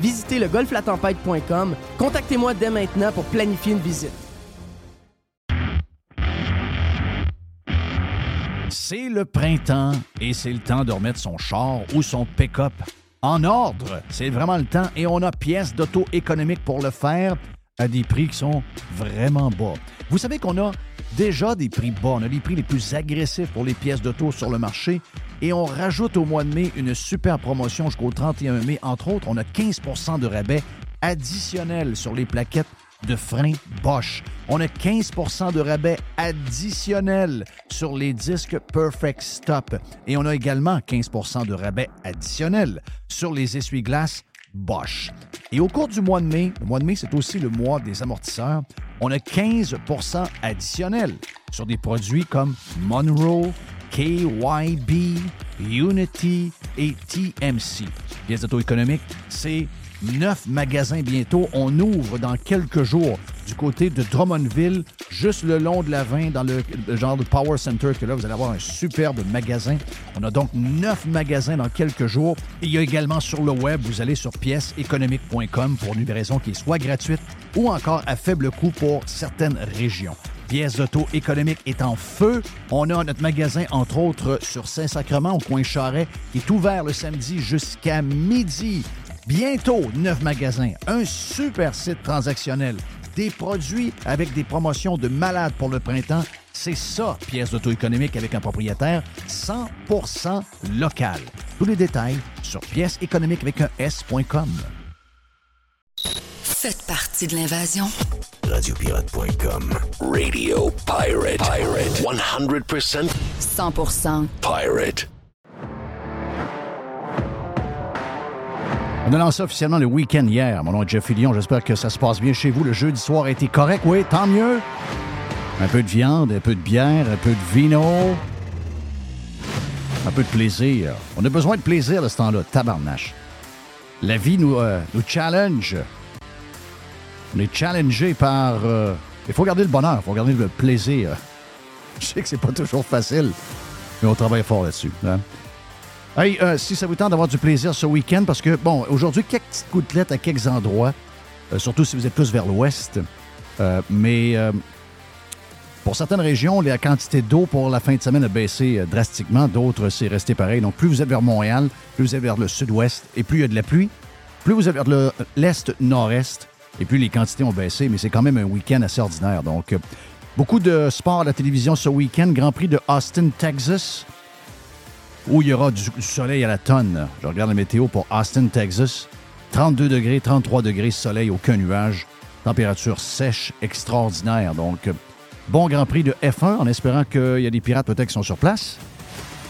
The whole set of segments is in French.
visitez le golflatempête.com. Contactez-moi dès maintenant pour planifier une visite. C'est le printemps et c'est le temps de remettre son char ou son pick-up en ordre. C'est vraiment le temps et on a pièces d'auto économique pour le faire à des prix qui sont vraiment bas. Vous savez qu'on a déjà des prix bas. On a les prix les plus agressifs pour les pièces d'auto sur le marché et on rajoute au mois de mai une super promotion jusqu'au 31 mai. Entre autres, on a 15% de rabais additionnel sur les plaquettes de frein Bosch. On a 15% de rabais additionnel sur les disques Perfect Stop. Et on a également 15% de rabais additionnel sur les essuie-glaces Bosch. Et au cours du mois de mai, le mois de mai, c'est aussi le mois des amortisseurs, on a 15% additionnel sur des produits comme Monroe, KYB, Unity et TMC. Pièces d'auto-économique, c'est neuf magasins bientôt. On ouvre dans quelques jours du côté de Drummondville, juste le long de la 20, dans le, genre de Power Center, que là, vous allez avoir un superbe magasin. On a donc neuf magasins dans quelques jours. Il y a également sur le web, vous allez sur pièceséconomique.com pour une livraison qui est soit gratuite ou encore à faible coût pour certaines régions pièces d'auto économique est en feu. On a notre magasin, entre autres, sur Saint-Sacrement, au coin Charret, qui est ouvert le samedi jusqu'à midi. Bientôt, neuf magasins, un super site transactionnel, des produits avec des promotions de malades pour le printemps. C'est ça, pièces d'auto économique avec un propriétaire 100% local. Tous les détails sur pièces économiques avec un S.com. Faites partie de l'invasion. Radiopirate.com. Radio Pirate. Pirate. 100%. 100%. Pirate. On a lancé officiellement le week-end hier. Mon nom est Jeff Lyon. J'espère que ça se passe bien chez vous. Le jeudi soir a été correct. Oui, tant mieux. Un peu de viande, un peu de bière, un peu de vino. Un peu de plaisir. On a besoin de plaisir à ce temps-là. Tabarnache. La vie nous, euh, nous challenge. On est challengé par. euh, il faut garder le bonheur, il faut garder le plaisir. Je sais que c'est pas toujours facile, mais on travaille fort là-dessus. hein. Hey, euh, si ça vous tente d'avoir du plaisir ce week-end, parce que, bon, aujourd'hui, quelques petites gouttelettes à quelques endroits, euh, surtout si vous êtes plus vers l'ouest. Mais pour certaines régions, la quantité d'eau pour la fin de semaine a baissé drastiquement. D'autres, c'est resté pareil. Donc, plus vous êtes vers Montréal, plus vous êtes vers le sud-ouest, et plus il y a de la pluie, plus vous êtes vers le- l'est-nord-est, et plus les quantités ont baissé. Mais c'est quand même un week-end assez ordinaire. Donc, euh, beaucoup de sport à la télévision ce week-end. Grand Prix de Austin, Texas, où il y aura du, du soleil à la tonne. Je regarde la météo pour Austin, Texas. 32 degrés, 33 degrés, soleil, aucun nuage. Température sèche, extraordinaire. Donc, euh, bon Grand Prix de F1 en espérant qu'il y a des pirates peut-être qui sont sur place.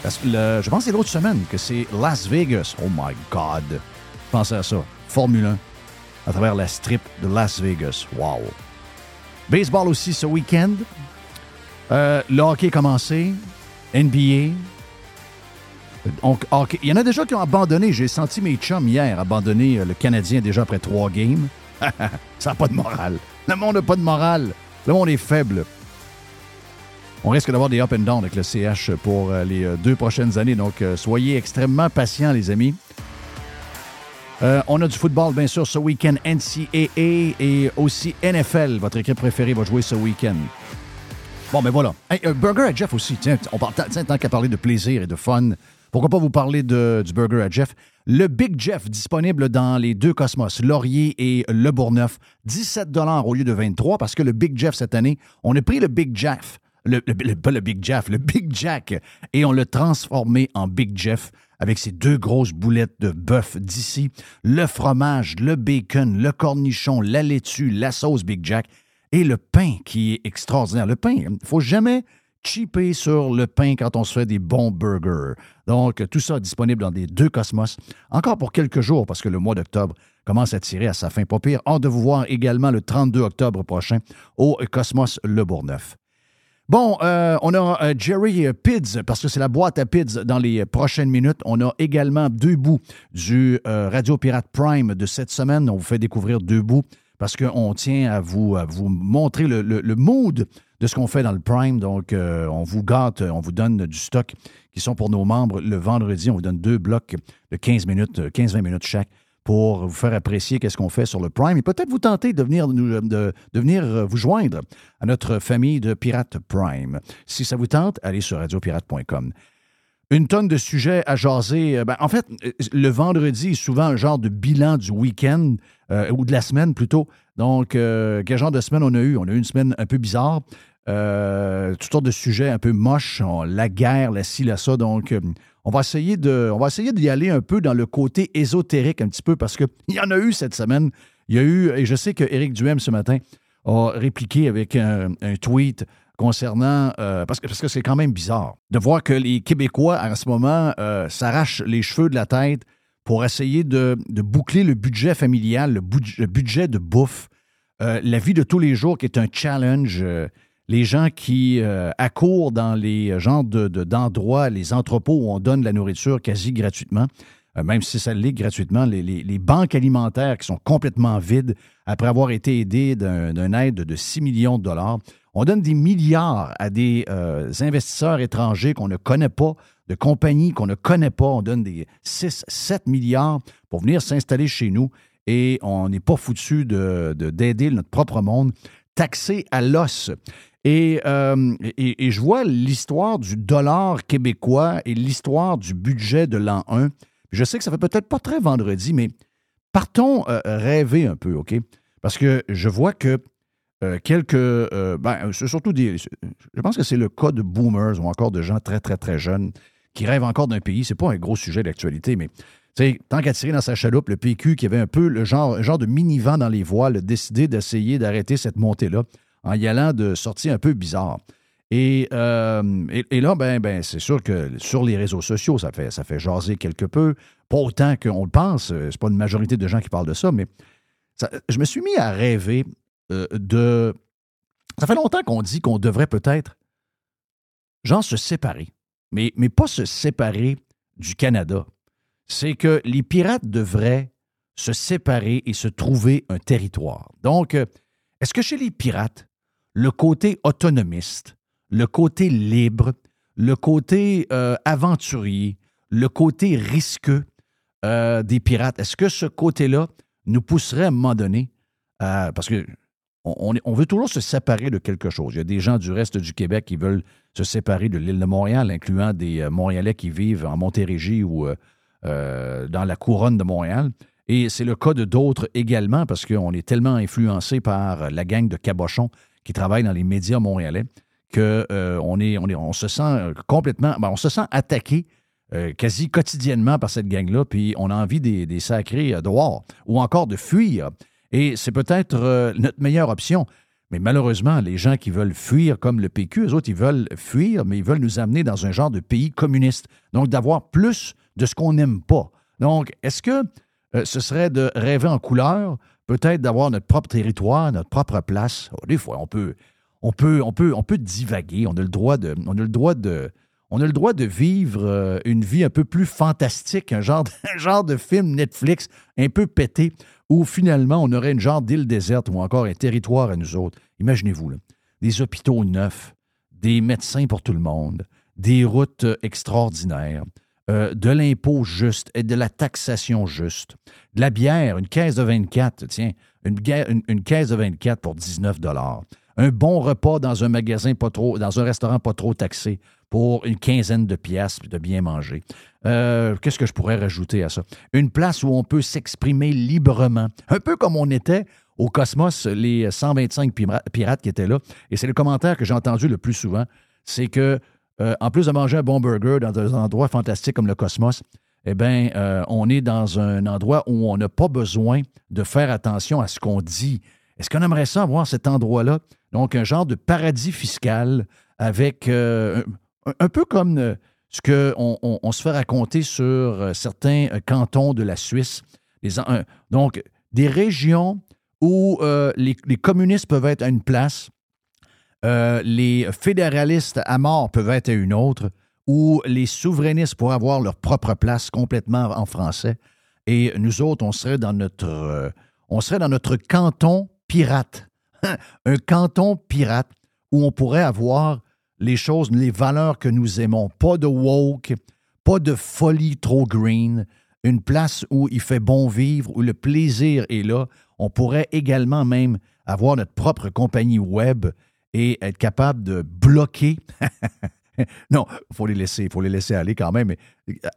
Parce que le- je pense que c'est l'autre semaine que c'est Las Vegas. Oh my God. Pensez à ça. Formule 1 à travers la strip de Las Vegas. Wow. Baseball aussi ce week-end. Euh, le hockey commencé. NBA. Donc, hockey. Il y en a déjà qui ont abandonné. J'ai senti mes chums hier abandonner euh, le Canadien déjà après trois games. Ça n'a pas de morale. Le monde n'a pas de morale. Le monde est faible. on risque d'avoir des up and down avec le CH pour euh, les euh, deux prochaines années. Donc, euh, soyez extrêmement patients, les amis. Euh, on a du football, bien sûr, ce week-end, NCAA et aussi NFL. Votre équipe préférée va jouer ce week-end. Bon, mais voilà. Hey, euh, burger à Jeff aussi. Tiens, on parle, tant qu'à parler de plaisir et de fun, pourquoi pas vous parler de, du burger à Jeff? Le Big Jeff, disponible dans les deux Cosmos, Laurier et Le Bourgneuf. 17 au lieu de 23 parce que le Big Jeff cette année, on a pris le Big Jeff, pas le Big Jeff, le Big Jack, et on l'a transformé en Big Jeff avec ses deux grosses boulettes de bœuf d'ici, le fromage, le bacon, le cornichon, la laitue, la sauce Big Jack et le pain qui est extraordinaire. Le pain, il faut jamais cheaper sur le pain quand on se fait des bons burgers. Donc, tout ça disponible dans des deux Cosmos, encore pour quelques jours, parce que le mois d'octobre commence à tirer à sa fin. Pas pire. Hâte de vous voir également le 32 octobre prochain au Cosmos Le Bourgneuf. Bon, euh, on a euh, Jerry euh, Pids, parce que c'est la boîte à Pids dans les prochaines minutes. On a également deux bouts du Radio Pirate Prime de cette semaine. On vous fait découvrir deux bouts parce qu'on tient à vous, vous montrer le, le- mood de ce qu'on fait dans le Prime. Donc, on vous gâte, on vous donne du stock qui sont pour nos membres. Le vendredi, on vous donne deux blocs de 15 minutes, euh, 15-20 minutes chaque pour vous faire apprécier qu'est-ce qu'on fait sur le Prime et peut-être vous tenter de venir, nous- de, de venir euh, vous joindre à notre famille de Pirates Prime. Si ça vous tente, allez sur radiopirate.com. Une tonne de sujets à jaser. Euh, ben, en fait, euh, le vendredi est souvent un genre de bilan du week-end euh, ou de la semaine plutôt. Donc, euh, quel genre de semaine on a eu? On a eu une semaine un peu bizarre. Euh, toutes sortes de sujets un peu moches, la guerre, la ci, la ça. Donc, euh, on va essayer d'y aller un peu dans le côté ésotérique un petit peu parce qu'il y en a eu cette semaine. Il y a eu, et je sais que Éric Duhem ce matin a répliqué avec un, tweet concernant, euh, parce que c'est quand même bizarre de voir que les Québécois en ce moment euh, s'arrachent les cheveux de la tête pour essayer de, boucler le budget familial, le budget de bouffe, euh, la vie de tous les jours qui est un challenge. Les gens qui euh, accourent dans les genres de- de- d'endroits, les entrepôts où on donne de la nourriture quasi gratuitement, euh, même si ça l'est gratuitement, les, banques alimentaires qui sont complètement vides après avoir été aidées d'un aide de 6 millions de dollars. On donne des milliards à des euh, investisseurs étrangers qu'on ne connaît pas, de compagnies qu'on ne connaît pas. On donne des 6, 7 milliards pour venir s'installer chez nous et on n'est pas foutu de- de- d'aider notre propre monde, taxé à l'os. Et, euh, et- je vois l'histoire du dollar québécois et l'histoire du budget de l'an 1. Je sais que ça fait peut-être pas très vendredi, mais partons euh, rêver un peu, OK? Parce que je vois que euh, quelques. ben, surtout des. Je pense que c'est le cas de boomers ou encore de gens très, très, très jeunes qui rêvent encore d'un pays. C'est pas un gros sujet d'actualité, mais tu sais, tant qu'à tirer dans sa chaloupe, le PQ qui avait un peu le genre, genre de mini-vent dans les voiles, a décidé d'essayer d'arrêter cette montée-là en y allant de sorties un peu bizarres. Et, euh, et, et là, ben, ben, c'est sûr que sur les réseaux sociaux, ça fait, ça fait jaser quelque peu. Pas autant qu'on le pense. euh, C'est pas une majorité de gens qui parlent de ça, mais je me suis mis à rêver euh, de. Ça fait longtemps qu'on dit qu'on devrait peut-être, genre, se séparer. Mais, mais pas se séparer du Canada. C'est que les pirates devraient se séparer et se trouver un territoire. Donc, est-ce que chez les pirates, le côté autonomiste, le côté libre, le côté euh, aventurier, le côté risqueux euh, des pirates, est-ce que ce côté-là nous pousserait à un moment donné à- parce que on, veut toujours se séparer de quelque chose. Il y a des gens du reste du Québec qui veulent se séparer de l'île de Montréal, incluant des euh, Montréalais qui vivent en Montérégie ou euh, euh, dans la couronne de Montréal. Et c'est le cas de d'autres également, parce qu'on est tellement influencé par la gang de cabochons qui travaillent dans les médias montréalais que euh, se sent complètement, ben, attaqué euh, quasi quotidiennement par cette gang-là, puis on a envie des, sacrés euh, dehors ou encore de fuir. Et c'est peut-être euh, notre meilleure option. Mais malheureusement, les gens qui veulent fuir comme le PQ, eux autres, ils veulent fuir, mais ils veulent nous amener dans un genre de pays communiste. Donc, d'avoir plus de ce qu'on n'aime pas. Donc, est-ce que euh, ce serait de rêver en couleur, peut-être d'avoir notre propre territoire, notre propre place? Oh, des fois, on peut, divaguer. On a le droit de, vivre une vie un peu plus fantastique, un genre, de, film Netflix un peu pété, où finalement on aurait une genre d'île déserte ou encore un territoire à nous autres. Imaginez-vous, des hôpitaux neufs, des médecins pour tout le monde, des routes euh, extraordinaires, euh, de l'impôt juste et de la taxation juste, de la bière, une caisse de 24, tiens, une, une- une caisse de 24 pour 19 un bon repas dans un magasin pas trop, dans un restaurant pas trop taxé pour une quinzaine de pièces de bien manger. Euh, Qu'est-ce que je pourrais rajouter à ça? Une place où on peut s'exprimer librement, un peu comme on était au Cosmos, les 125 pira- pirates qui étaient là. Et c'est le commentaire que j'ai entendu le plus souvent, c'est que euh, en plus de manger un bon burger dans un endroit fantastique comme le Cosmos, eh bien, euh, on est dans un endroit où on n'a pas besoin de faire attention à ce qu'on dit. Est-ce qu'on aimerait ça avoir cet endroit-là? Donc, un genre de paradis fiscal avec euh, un, peu comme ce qu'on on, on se fait raconter sur certains cantons de la Suisse. Donc, des régions où les communistes peuvent être à une place, euh, les fédéralistes à mort peuvent être une autre, où les souverainistes pourraient avoir leur propre place complètement en français. Et nous autres, on serait dans notre, euh, on serait dans notre canton pirate. Un canton pirate où on pourrait avoir les choses, les valeurs que nous aimons. Pas de woke, pas de folie trop green. Une place où il fait bon vivre, où le plaisir est là. On pourrait également même avoir notre propre compagnie web et être capable de bloquer. non, il faut les laisser, faut les laisser aller quand même. Mais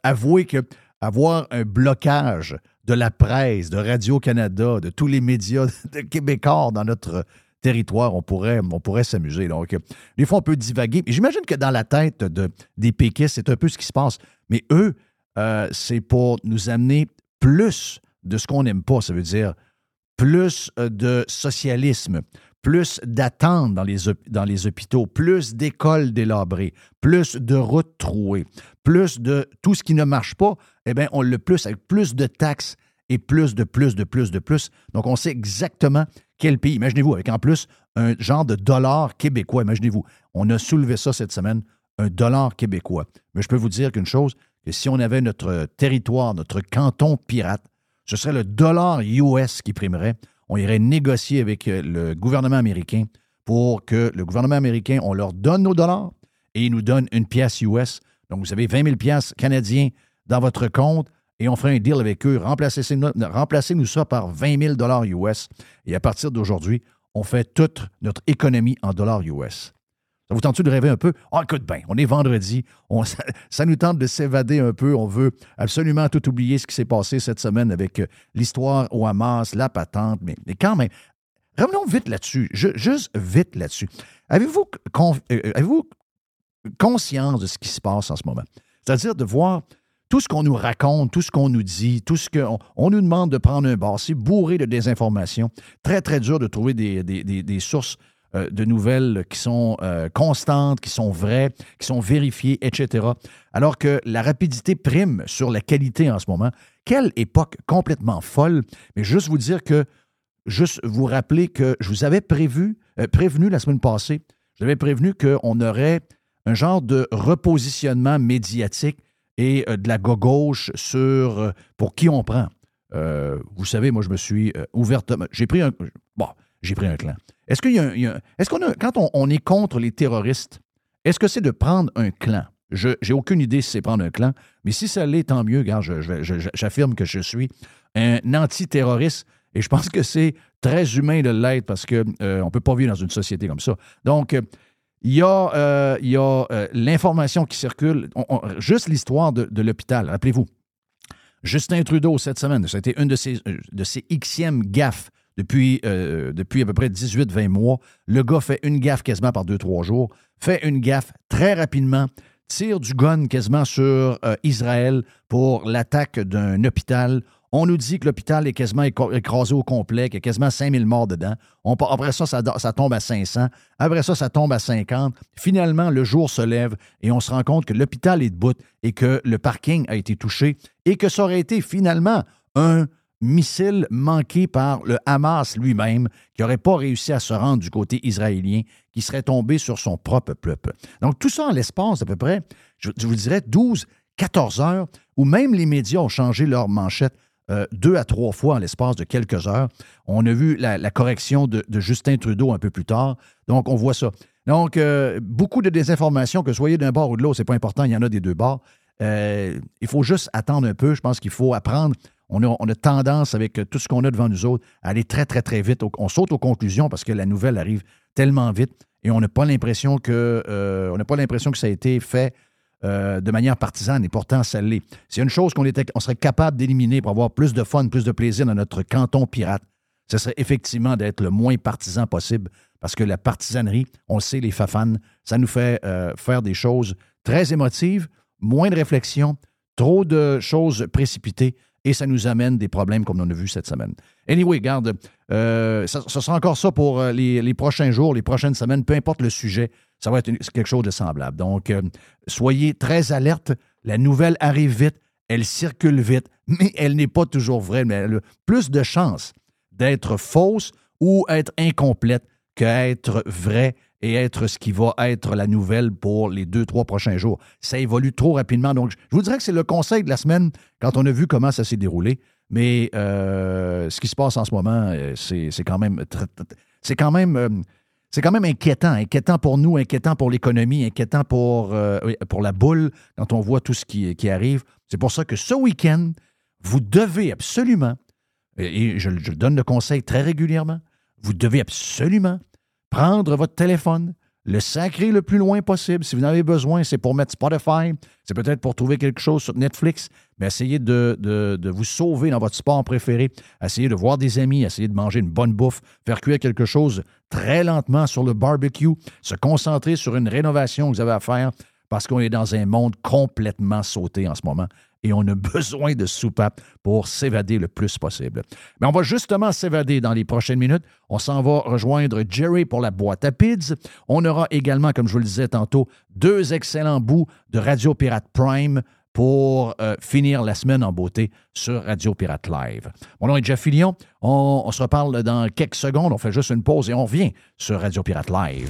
avouez que avoir un blocage de la presse, de Radio-Canada, de tous les médias de québécois dans notre territoire, on pourrait, on pourrait s'amuser. Donc, euh, des fois, on peut divaguer. J'imagine que dans la tête de, des péquistes, c'est un peu ce qui se passe. Mais eux, euh, c'est pour nous amener plus de ce qu'on n'aime pas. Ça veut dire plus euh, de socialisme, plus d'attentes dans les, hôpitaux, plus d'écoles délabrées, plus de routes trouées, plus de tout ce qui ne marche pas, eh bien, on le plus avec plus de taxes et plus de plus de plus de plus. Donc, on sait exactement quel pays. Imaginez-vous, avec en plus un genre de dollar québécois. Imaginez-vous, on a soulevé ça cette semaine, un dollar québécois. Mais je peux vous dire qu'une chose, que si on avait notre territoire, notre canton pirate, ce serait le dollar US qui primerait. On irait négocier avec euh, le gouvernement américain pour que le gouvernement américain, on leur donne nos dollars et ils nous donnent une pièce US. Donc, vous avez 20 000 pièces canadiens dans votre compte et on ferait un deal avec eux. Remplacez-nous ça par 20 000 dollars US. Et à partir d'aujourd'hui, on fait toute notre économie en dollars US. Ça vous tente de rêver un peu? Ah, écoute bien, on est vendredi, ça, nous tente de s'évader un peu. On veut absolument tout oublier ce qui s'est passé cette semaine avec euh, l'histoire au Hamas, la patente, mais, quand même, revenons vite là-dessus, ju- juste vite là-dessus. Avez-vous con- euh, avez-vous conscience de ce qui se passe en ce moment? C'est-à-dire de voir tout ce qu'on nous raconte, tout ce qu'on nous dit, tout ce qu'on on nous demande de prendre un bar, c'est bourré de désinformation. Très, très dur de trouver des sources euh, de nouvelles qui sont euh, constantes, qui sont vraies, qui sont vérifiées, etc. Alors que la rapidité prime sur la qualité en ce moment. Quelle époque complètement folle. Mais juste vous dire que, juste vous rappeler que je vous avais prévu, euh, prévenu la semaine passée, je vous avais prévenu qu'on aurait un genre de repositionnement médiatique et de la gauche sur pour qui on prend. Vous savez, moi, je me suis ouvertement. J'ai pris un. Bon, j'ai pris un clan. Est-ce qu'il y a, Est-ce qu'on a. Quand on, est contre les terroristes, est-ce que c'est de prendre un clan? Je j'ai aucune idée si c'est prendre un clan, mais si ça l'est, tant mieux. Je- j'affirme que je suis un antiterroriste et je pense que c'est très humain de l'être parce qu'on ne peut pas vivre dans une société comme ça. Donc, euh, il y a, euh, y a euh, l'information qui circule, juste l'histoire de, l'hôpital. Rappelez-vous, Justin Trudeau, cette semaine, ça a été une de ses, euh, de ses gaffes depuis, euh, depuis à peu près 18-20 mois. Le gars fait une gaffe quasiment par 2-3 jours, fait une gaffe très rapidement, tire du gun quasiment sur euh, Israël pour l'attaque d'un hôpital. On nous dit que l'hôpital est quasiment écrasé au complet, qu'il y a quasiment 5000 morts dedans. Après ça, ça, ça tombe à 500. Après ça, ça tombe à 50. Finalement, le jour se lève et on se rend compte que l'hôpital est debout et que le parking a été touché et que ça aurait été finalement un missile manqué par le Hamas lui-même, qui n'aurait pas réussi à se rendre du côté israélien, qui serait tombé sur son propre peuple. Donc, tout ça en l'espace d'à peu près, je, vous dirais, 12, 14 heures, où même les médias ont changé leur manchette euh, deux à trois fois en l'espace de quelques heures. On a vu la, correction de, de Justin Trudeau un peu plus tard. Donc, on voit ça. Donc, euh, beaucoup de désinformation, que soyez d'un bord ou de l'autre, c'est pas important, il y en a des deux bords. Euh, il faut juste attendre un peu. Je pense qu'il faut apprendre. On a, tendance, avec tout ce qu'on a devant nous autres, à aller très, très, très vite. On saute aux conclusions parce que la nouvelle arrive tellement vite et on n'a pas l'impression que euh, ça a été fait euh, de manière partisane et pourtant ça l'est. C'est une chose qu'on serait capable d'éliminer pour avoir plus de fun, plus de plaisir dans notre canton pirate. Ce serait effectivement d'être le moins partisan possible parce que la partisanerie, on sait, les fafans, ça nous fait euh, faire des choses très émotives, moins de réflexion, trop de choses précipitées et ça nous amène des problèmes comme on a vu cette semaine. Anyway, garde, euh, ça, sera encore ça pour euh, les, prochains jours, les prochaines semaines, peu importe le sujet, ça va être quelque chose de semblable. Donc, euh, soyez très alertes. La nouvelle arrive vite, elle circule vite, mais elle n'est pas toujours vraie, mais elle a plus de chances d'être fausse ou être incomplète qu'être vraie et être ce qui va être la nouvelle pour les deux, trois prochains jours. Ça évolue trop rapidement. Donc, je vous dirais que c'est le conseil de la semaine quand on a vu comment ça s'est déroulé. Mais euh, ce qui se passe en ce moment, euh, c'est quand même c'est quand même euh, c'est quand même inquiétant, inquiétant pour nous, inquiétant pour l'économie, inquiétant pour, pour la boule quand on voit tout ce qui, qui arrive. C'est pour ça que ce week-end, vous devez absolument, et je, je donne le conseil très régulièrement, vous devez absolument prendre votre téléphone, le sacrer le plus loin possible. Si vous en avez besoin, c'est pour mettre Spotify, c'est peut-être pour trouver quelque chose sur Netflix, mais essayez de, de, vous sauver dans votre sport préféré. Essayez de voir des amis, essayez de manger une bonne bouffe, faire cuire quelque chose très lentement sur le barbecue, se concentrer sur une rénovation que vous avez à faire parce qu'on est dans un monde complètement sauté en ce moment et on a besoin de soupapes pour s'évader le plus possible. Mais on va justement s'évader dans les prochaines minutes. On s'en va rejoindre Jerry pour la boîte à pids. On aura également, comme je vous le disais tantôt, deux excellents bouts de Radio Pirate Prime pour euh, finir la semaine en beauté sur Radio Pirate Live. Mon nom est Jeff Fillion. On, on se reparle dans quelques secondes. On fait juste une pause et on revient sur Radio Pirate Live.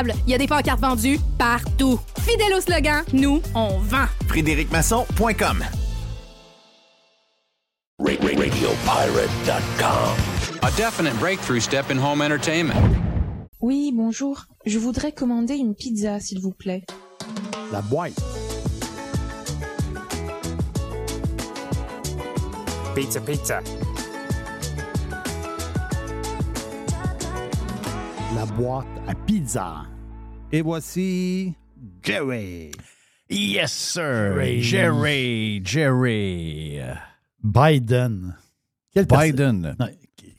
Il y a des pancartes vendues partout. Fidèle au slogan, nous, on vend. FrédéricMasson.com RadioPirate.com. A definite breakthrough step in home entertainment. Oui, bonjour. Je voudrais commander une pizza, s'il vous plaît. La boîte. Pizza, pizza. La boîte à pizza. Et voici Jerry. Yes, sir. Jerry, Jerry. Biden. Quel Biden. Non,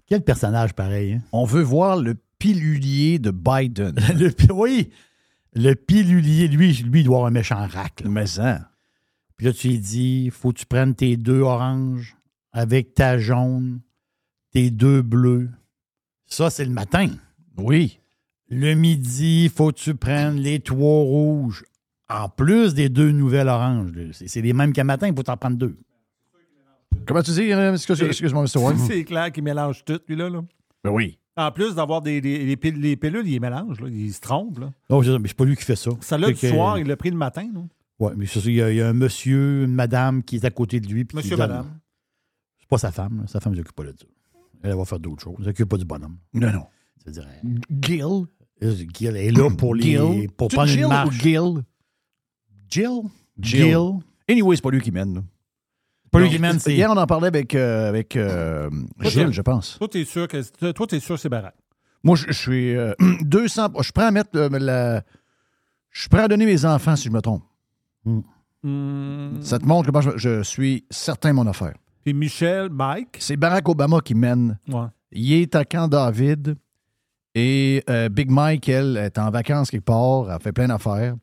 quel personnage pareil. hein? On veut voir le pilulier de Biden. Le oui, le pilulier, lui, lui, il doit avoir un méchant rack. là. Mais ça. Puis là, tu lui dis, faut que tu prennes tes deux oranges avec ta jaune, tes deux bleus. Ça, c'est le matin. Oui. Le midi, faut que tu prennes les trois rouges. En plus des deux nouvelles oranges. C'est les mêmes qu'à matin, il faut t'en prendre deux. Comment tu dis, euh, excuse- excuse-moi, Mr. Ward? C'est clair qu'il mélange tout, lui, là. là. Ben oui. En plus d'avoir des, des- les, pil- les pilules, il les mélange, là. Il se trompe, là. Je- mais c'est pas lui qui fait ça. Ça là du que- soir, il l'a pris le matin, non? Ouais, mais c'est ça, il y, a, il y a un monsieur, une madame qui est à côté de lui. puis Monsieur, donne- madame. C'est pas sa femme. là. Sa femme ne s'occupe pas de ça. Elle va faire d'autres choses. Elle ne s'occupe pas du bonhomme. Non, non. C'est-à-dire, Gil? Elle, Gil est là pour, les, Gil? pour prendre Jill une ou marche. Gil? Jill? Jill. Anyway, c'est pas lui qui mène. là. Pas lui qui mène, c'est... Hier, on en parlait avec, euh, avec euh, Gilles, t'es- je pense. Toi, t'es sûr que toi, t'es sûr que c'est baraque. Moi, je, je suis euh, 200. Je suis prêt à mettre euh, la. Je suis prêt à donner mes enfants si je me trompe. Hmm. Ça te montre que moi, je, je suis certain de mon affaire. Puis Michel, Mike? C'est Barack Obama qui mène. Ouais. Il est à Camp David. Et euh, Big Mike, elle, est en vacances quelque part. Elle fait plein d'affaires.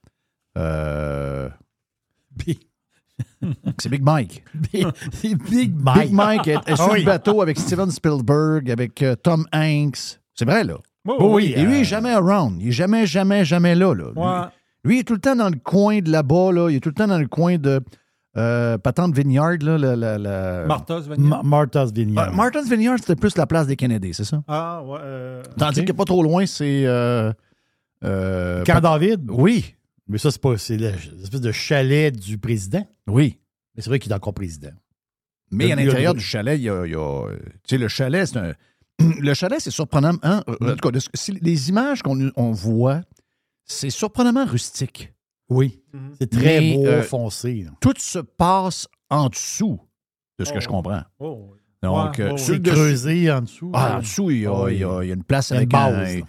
Euh, c'est Big Mike. Big Mike. Big Mike est, est sur Ah oui. le bateau avec Steven Spielberg, avec euh, Tom Hanks. C'est vrai, là. Oh ouais, Et lui, il euh, est jamais around. Il est jamais, jamais, jamais là. là. Lui- Ouais. Lui, il est tout le temps dans le coin de là-bas. Là. Il est tout le temps dans le coin de euh, Patente Vineyard. Là, la, la- la- Martha's Vineyard? Ma- Martha's Vineyard. Euh, Martha's Vineyard, c'était plus la place des Kennedy, c'est ça? Ah, ouais. euh, Tandis ok. que pas trop loin, c'est euh, Euh, Camp David? Oui. Mais ça, c'est pas. C'est le- l'espèce de chalet du président. Oui. Mais c'est vrai qu'il est encore président. Mais Le- à l'intérieur du chalet, il y a. il y a, tu sais, le chalet, c'est un. Le chalet, c'est surprenant. hein, en tout cas, les images qu'on on voit, c'est surprenamment rustique. Oui. C'est très Mais, beau, euh, foncé. là. Tout se passe en dessous de ce que Oh. je comprends. Oh, Donc, Ouais, euh, C'est creusé en dessous. Ah, en dessous, il y a, Oh, il y a- il y a une place Il y a une avec base, un. Tu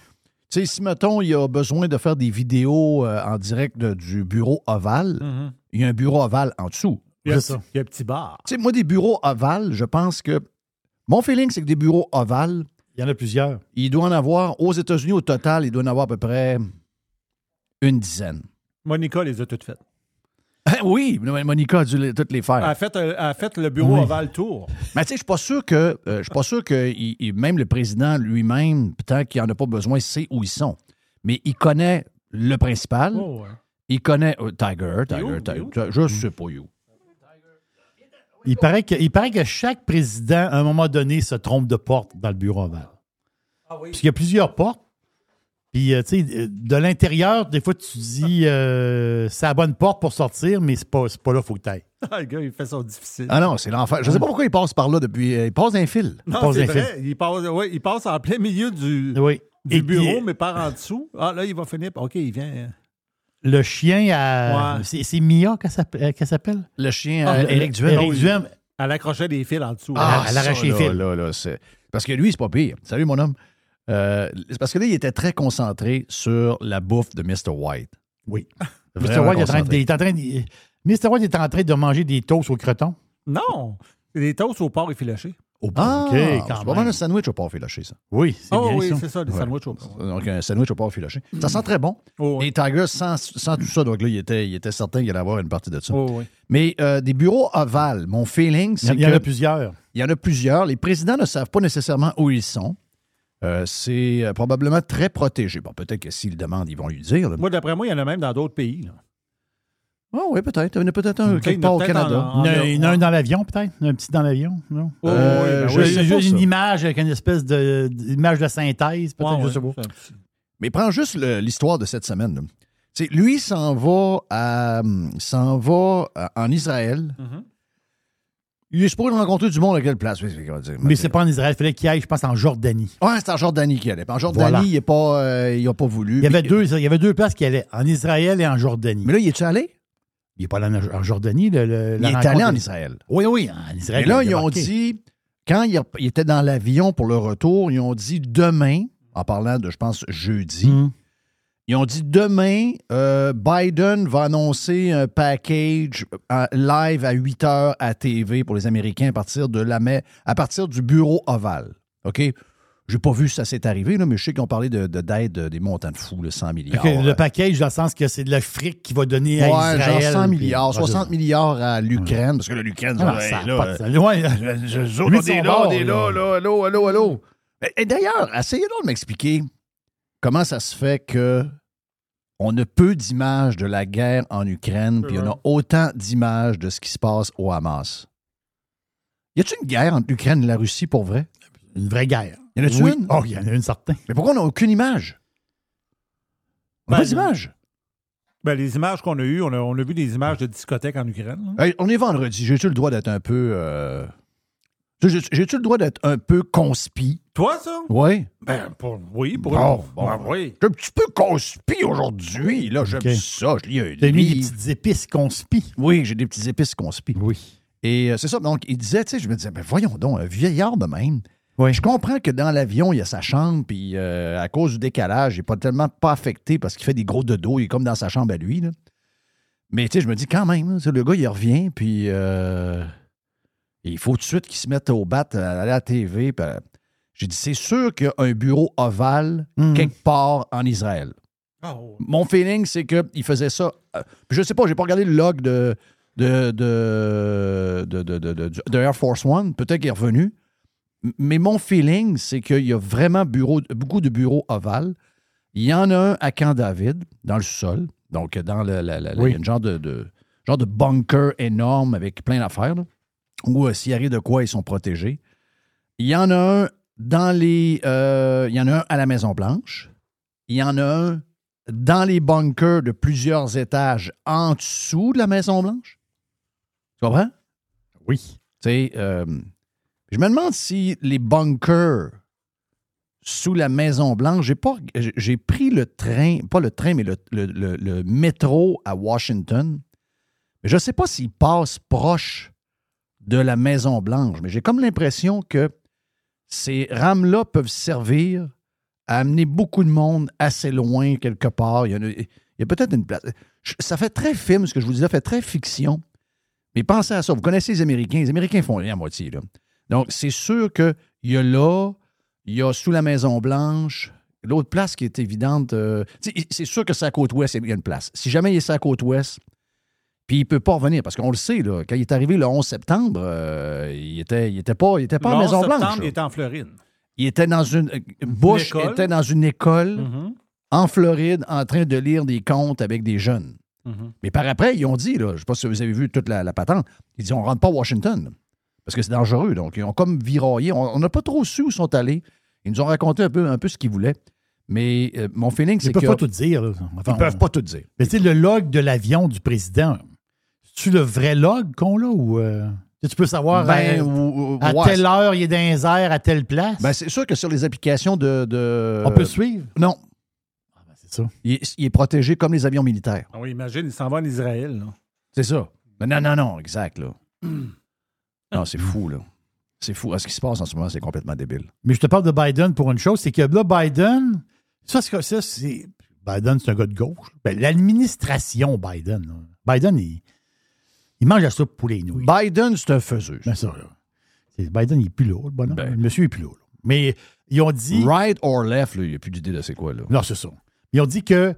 sais, si, mettons, il y a besoin de faire des vidéos euh, en direct de- du bureau ovale, Mhm. il y a un bureau ovale en dessous. Il y a, ça. petit- il y a un petit bar. Tu sais, moi, des bureaux ovales, je pense que. Mon feeling, c'est que des bureaux ovales, Il y en a plusieurs. il doit en avoir, aux États-Unis, au total, il doit en avoir à peu près une dizaine. Monica les a toutes faites. oui, Monica a dû les- toutes les faire. Elle a fait, euh, elle a fait le bureau Oui. Oval Tour. Mais tu sais, je suis pas sûr que, euh, je suis pas sûr que il- il- même le président lui-même, peut-être qu'il en a pas besoin, sait où ils sont. Mais il connaît le principal. Oh, ouais. Il connaît euh, Tiger, Tiger, où? Tiger. Il est où? Je sais pas où. Il paraît, que, il paraît que chaque président, à un moment donné, se trompe de porte dans le bureau ovale. Ah oui. Parce qu'il y a plusieurs portes. Puis, euh, tu sais, de l'intérieur, des fois, tu dis, euh, c'est la bonne porte pour sortir, mais c'est pas, c'est pas là, faut que tu ailles. Ah, le gars, il fait ça difficile. Ah non, c'est l'enfer. Je sais pas pourquoi il passe par là depuis. euh, Il passe d'un fil. non, pose c'est un vrai. Il passe, ouais, il passe en plein milieu du, Oui. du Et bureau, puis, mais par en dessous. Ah, là, il va finir. par- OK, il vient. le chien à. Ouais. C'est, c'est Mia qu'elle s'appelle? euh, qu'elle s'appelle? Le chien, Ah, euh, le- Éric Duhem. Éric Duhem. Elle accrochait des fils en dessous. Ah, Elle arrache ça, les là, fils. là, là, c'est- Parce que lui, c'est pas pire. Salut, mon homme. Euh, c'est parce que là, il était très concentré sur la bouffe de Mr. White. Oui. Mr. White est en train est en train de- Mr. White est en train de manger des toasts au croton. Non! Des toasts au porc effiloché. Ah, OK, c'est quand pas mal un sandwich au porc filoché, ça. Oui, c'est Oh bien oui, ça. c'est ça, des Ouais. sandwichs au porc. Donc, un sandwich au porc filoché. Ça sent très bon. Oh, oui. Et Tiger, sans, sans tout ça, donc là, il était, il était certain qu'il allait avoir une partie de ça. Oh, oui. Mais euh, des bureaux ovales, mon feeling, Il y c'est en- il y en a plusieurs. Il y en a plusieurs. Les présidents ne savent pas nécessairement où ils sont. Euh, c'est euh, probablement très protégé. Bon, peut-être que s'ils le demandent, ils vont lui dire. là. Moi, d'après moi, il y en a même dans d'autres pays. là. Ah oui, peut-être. Il y en a peut-être un Ok, quelque il y en a part au peut-être Canada. en- Il y en a, en- il y en a un dans l'avion, peut-être? Un petit dans l'avion, non? Oh, Euh, oui, ben je oui. J'ai pas, une image avec une espèce de d'image de synthèse, peut-être, Ouais, je ouais, sais pas. c'est un petit- Mais prends juste le- l'histoire de cette semaine. là. Tu sais, lui s'en va, à, s'en va à- en Israël. Mhm. Il est supposé rencontrer du monde à quelle place? Oui, c'est quoi dire. Mais c'est pas en Israël, il fallait qu'il aille, je pense, en Jordanie. Ouais, c'est en Jordanie qu'il allait. En Jordanie, Voilà. il n'a pas, euh, il a pas voulu. Il y avait Puis- deux, il y avait deux places qui allaient, en Israël et en Jordanie. Mais là, il est-tu allé? il n'est pas allé en, en Jordanie. Le, le- Il la est rencontre- allé en Israël. Oui, oui, en Israël. Et là, a ils ont débarqué. dit, quand il, il était dans l'avion pour le retour, ils ont dit demain, en parlant de, je pense, jeudi, Hum. Ils ont dit demain, euh, Biden va annoncer un package euh, live à 8 heures à TV pour les Américains à partir, de la, mai- à partir du bureau ovale. OK? J'ai pas vu si ça s'est arrivé, là, mais je sais qu'ils ont parlé de, de- d'aide euh, des montants de fous, le 100 milliards. Ok, le package, dans le sens que c'est de l'Afrique qui va donner à Ouais, Israël. genre 100 puis- milliards, Ouais, c'est 60 ça. milliards à l'Ukraine, parce que là, l'Ukraine, Ah, ouais, ça là, sens. Ouais, Je- je- on est là, bord, on est là, là. là, allô, allô, allô. Et, et d'ailleurs, essayez donc de m'expliquer comment ça se fait que on a peu d'images de la guerre en Ukraine, puis on a autant d'images de ce qui se passe au Hamas. Y a-t-il une guerre entre l'Ukraine et la Russie pour vrai? Une vraie guerre. Y en Oui. une? Oh, il y en a une certaine. Mais pourquoi on n'a aucune image? On n'a Ben, pas d'image. Ben, les images qu'on a eues, on a, on a vu des images de discothèques en Ukraine. Hey, on est vendredi. J'ai-tu le droit d'être un peu. euh, J'ai-tu le droit d'être un peu conspi? Toi, ça? Oui. Ben, pour- oui, pour Bon, bon. Ben, oui. Je suis un petit peu conspi aujourd'hui. Là, j'aime Ok. ça. Je lis un T'as mis des livre. petites épices conspis. Oui, j'ai des petits épices conspi. Oui. Et euh, c'est ça. Donc, il disait, tu sais, je me disais, ben voyons donc, un vieillard de même. Oui. Je comprends que dans l'avion, il y a sa chambre, puis euh, à cause du décalage, il n'est pas tellement pas affecté parce qu'il fait des gros dodos, il est comme dans sa chambre à lui. là. Mais tu sais, je me dis quand même, tu sais, le gars, il revient, puis euh, il faut tout de suite qu'il se mette au bat à aller à la TV. euh, J'ai dit, c'est sûr qu'il y a un bureau ovale Mhm. quelque part en Israël. Ah, oh. Mon feeling, c'est qu'il faisait ça. euh, puis je sais pas, j'ai pas regardé le log de, de, de, de, de- de- de- de Air Force One. Peut-être qu'il est revenu. Mais mon feeling, c'est qu'il y a vraiment bureau, beaucoup de bureaux ovales. Il y en a un à Camp David, dans le sol. Donc, dans le, la- la- la- Oui. il y a une genre de, de- genre de bunker énorme avec plein d'affaires. Où, euh, s'il arrive de quoi, ils sont protégés. Il y en a un dans les. euh, il y en a un à la Maison-Blanche. Il y en a un dans les bunkers de plusieurs étages en dessous de la Maison-Blanche. Tu comprends? Oui. Tu sais, euh, je me demande si les bunkers sous la Maison-Blanche, j'ai pas j'ai pris le train, pas le train, mais le, le- le- le métro à Washington. Mais je ne sais pas s'il passe proche de la Maison-Blanche, mais j'ai comme l'impression que ces rames-là peuvent servir à amener beaucoup de monde assez loin quelque part. Il y, a- peut-être une place. Ça fait très film, ce que je vous disais, ça fait très fiction. Mais pensez à ça. Vous connaissez les Américains. Les Américains font rien à moitié. Donc, c'est sûr qu'il y a là, il y a sous la Maison-Blanche, l'autre place qui est évidente. euh, c'est sûr que c'est à côte ouest, il y a une place. Si jamais il est la côte ouest, puis il ne peut pas revenir, parce qu'on le sait, là, quand il est arrivé le 11 septembre, euh, il était, il était pas, il était pas Le à 11 Maison-Blanche. il était en Floride. Il était dans une. Bush école. était dans une école Mhm. en Floride en train de lire des contes avec des jeunes. Mhm. Mais par après, ils ont dit, là, je ne sais pas si vous avez vu toute la, la patente, ils disent on ne rentre pas à Washington parce que c'est dangereux. Donc, ils ont comme viraillé. On n'a pas trop su où ils sont allés. Ils nous ont raconté un peu, un peu ce qu'ils voulaient. Mais euh, mon feeling, Ils c'est ne peuvent que. pas tout dire. là. Enfin, Ils peuvent on- pas tout dire. Mais tu sais, le log de l'avion du président, c'est-tu le vrai log qu'on l'a ou. euh, tu tu peux savoir Ben, ou- ou- à ouais, telle heure il est dans les airs, à telle place. Ben, c'est sûr que sur les applications de. de- On peut suivre? Non. c'est ça. Il, est- il est protégé comme les avions militaires. Ah oui, imagine, il s'en va en Israël. là. C'est ça. Ben, non, non, non, exact, là. non, c'est fou, là. C'est fou. Ah, Ce qui se passe en ce moment, c'est complètement débile. Mais je te parle de Biden pour une chose, c'est que là, Biden, ça, c'est. ça, c'est- Biden, c'est un gars de gauche. Ben, L'administration Biden, là. Biden, il, il mange la soupe pour les nouilles. Biden, c'est un faiseux. Ben ça, Biden, il n'est plus là, le bonhomme. Ben. le monsieur n'est plus là. Mais ils ont dit. Right or left, là, il n'y a plus d'idée de c'est quoi, là. Non, c'est ça. Ils ont dit que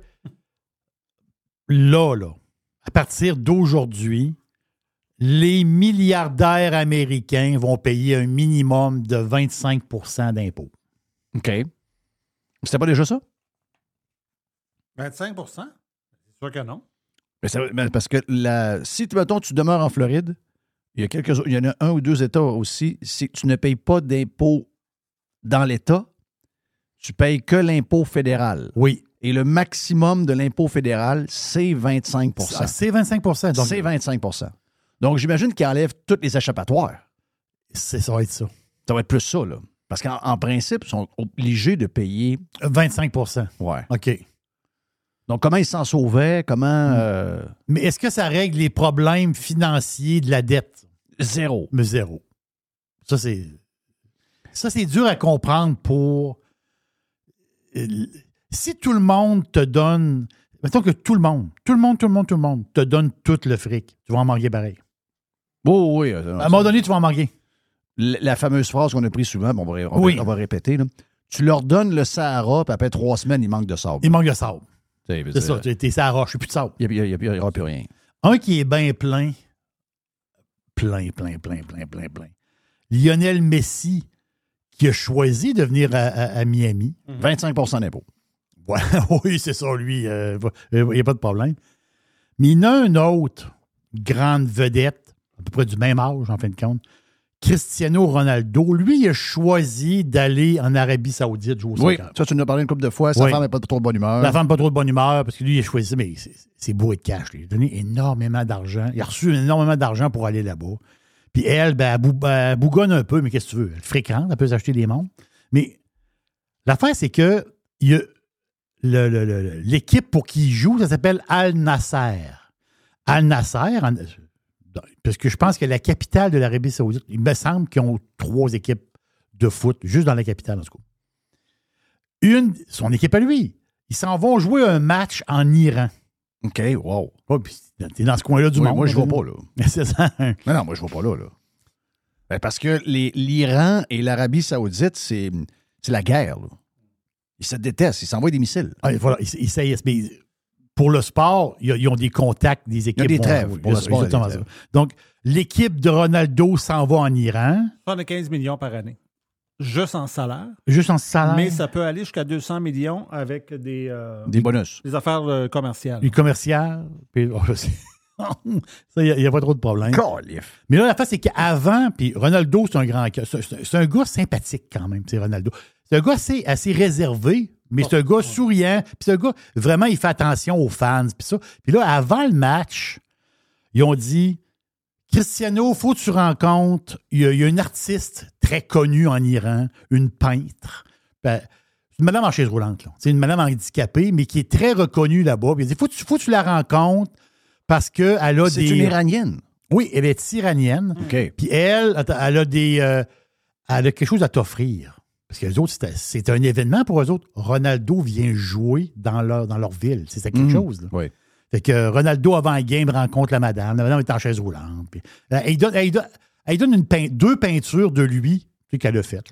là, là, à partir d'aujourd'hui, les milliardaires américains vont payer un minimum de 25% d'impôts. OK. C'était pas déjà ça? 25% C'est sûr que non. Mais ça- mais parce que la, si, mettons, tu demeures en Floride, il y, a quelques, il y en a un ou deux États aussi, si tu ne payes pas d'impôt dans l'État, tu payes que l'impôt fédéral. Oui. Et le maximum de l'impôt fédéral, c'est 25 Ah, C'est 25 donc C'est 25% Donc, j'imagine qu'ils enlèvent toutes les échappatoires. ça va être ça. Ça va être plus ça, là. Parce qu'en en principe, ils sont obligés de payer. 25% Ouais. OK. Donc, comment ils s'en sauvaient? Comment. euh, Mais est-ce que ça règle les problèmes financiers de la dette? Zéro. Mais zéro. Ça, c'est. Ça, c'est dur à comprendre pour. euh, Si tout le monde te donne. Mettons que tout le monde, tout le monde, tout le monde, tout le monde te donne tout le fric, tu vas en manquer pareil. Oh, oui. euh, À un moment donné, tu vas en manquer. La la fameuse phrase qu'on a prise souvent, bon, on, va, Oui. on va répéter. là. Tu leur donnes le Sahara, puis après trois semaines, il manque de sable. Il manque de sable. C'est ça, euh, tu es ça roche, a plus de sable. Il n'y aura plus rien. Un qui est bien plein, plein, plein, plein, plein, plein, plein. Lionel Messi, qui a choisi de venir à, à- à Miami. 25% d'impôt. Ouais, oui, c'est ça, lui. euh, Il n'y a pas de problème. Mais il y en a un autre, grande vedette, à peu près du même âge, en fin de compte, Cristiano Ronaldo. Lui, il a choisi d'aller en Arabie Saoudite jouer au Oui, soccer. ça, tu nous as parlé une couple de fois. Sa Oui. femme n'est pas trop de bonne humeur. La femme pas trop de bonne humeur parce que lui, il a choisi mais c'est- bourré de cash. lui. Il a donné énormément d'argent. Il a reçu énormément d'argent pour aller là-bas. Puis elle, ben, elle, bou- elle bougonne un peu, mais qu'est-ce que tu veux? Elle fréquente, elle peut s'acheter des montres. Mais l'affaire, c'est que le- le- le- l'équipe pour qui il joue, ça s'appelle Al Nasser. Al Nasser, parce que je pense que la capitale de l'Arabie Saoudite, il me semble qu'ils ont trois équipes de foot, juste dans la capitale, en tout cas. Une, son équipe à lui. Ils s'en vont jouer un match en Iran. OK, wow. Puis T'es dans ce coin-là du Oui, monde. moi, je ne vois pas, là. C'est ça. Non, non, moi, je ne vois pas là. là. Ben, parce que l'Iran et l'Arabie Saoudite, c'est la guerre. là. Ils se détestent, ils s'envoient des missiles. Ah, voilà, ils, ils saillissent. Pour le sport, ils, ont des contacts, des équipes. des trêves. Pour le sport, il y a des trêves. ça. Donc, l'équipe de Ronaldo s'en va en Iran, 75 millions par année. Juste en salaire. juste en salaire. Mais ça peut aller jusqu'à 200 millions avec des, euh, Des bonus. des affaires euh, commerciales. Les commerciales. puis- oh, je sais. ça, il n'y a, pas trop de problème. Calif. Mais là, la face, c'est qu'avant, puis Ronaldo, c'est un grand. C'est un gars sympathique quand même, c'est Ronaldo. C'est un gars assez, assez réservé, Mais c'est un gars souriant. Puis c'est un gars, vraiment, il fait attention aux fans. Puis ça. Puis là, avant le match, ils ont dit Cristiano, faut que tu rencontres. Il y, a, il y a une artiste très connue en Iran, une peintre. Ben, une madame en chaise roulante. C'est une madame handicapée, mais qui est très reconnue là-bas. Puis il dit faut, tu- faut que tu la rencontres parce qu'elle a C'est des. une Iranienne. Oui, elle est iranienne. OK. Puis elle, elle a des. euh, elle a quelque chose à t'offrir. Parce que les autres, c'était- c'est un événement pour eux autres. Ronaldo vient jouer dans leur, dans leur ville. C'est quelque Mhm. chose. là. Oui. Fait que Ronaldo, avant la game, rencontre la madame. La madame est en chaise roulante. Puis, euh, elle, donne, elle donne- elle donne une pein- deux peintures de lui qu'elle a faites.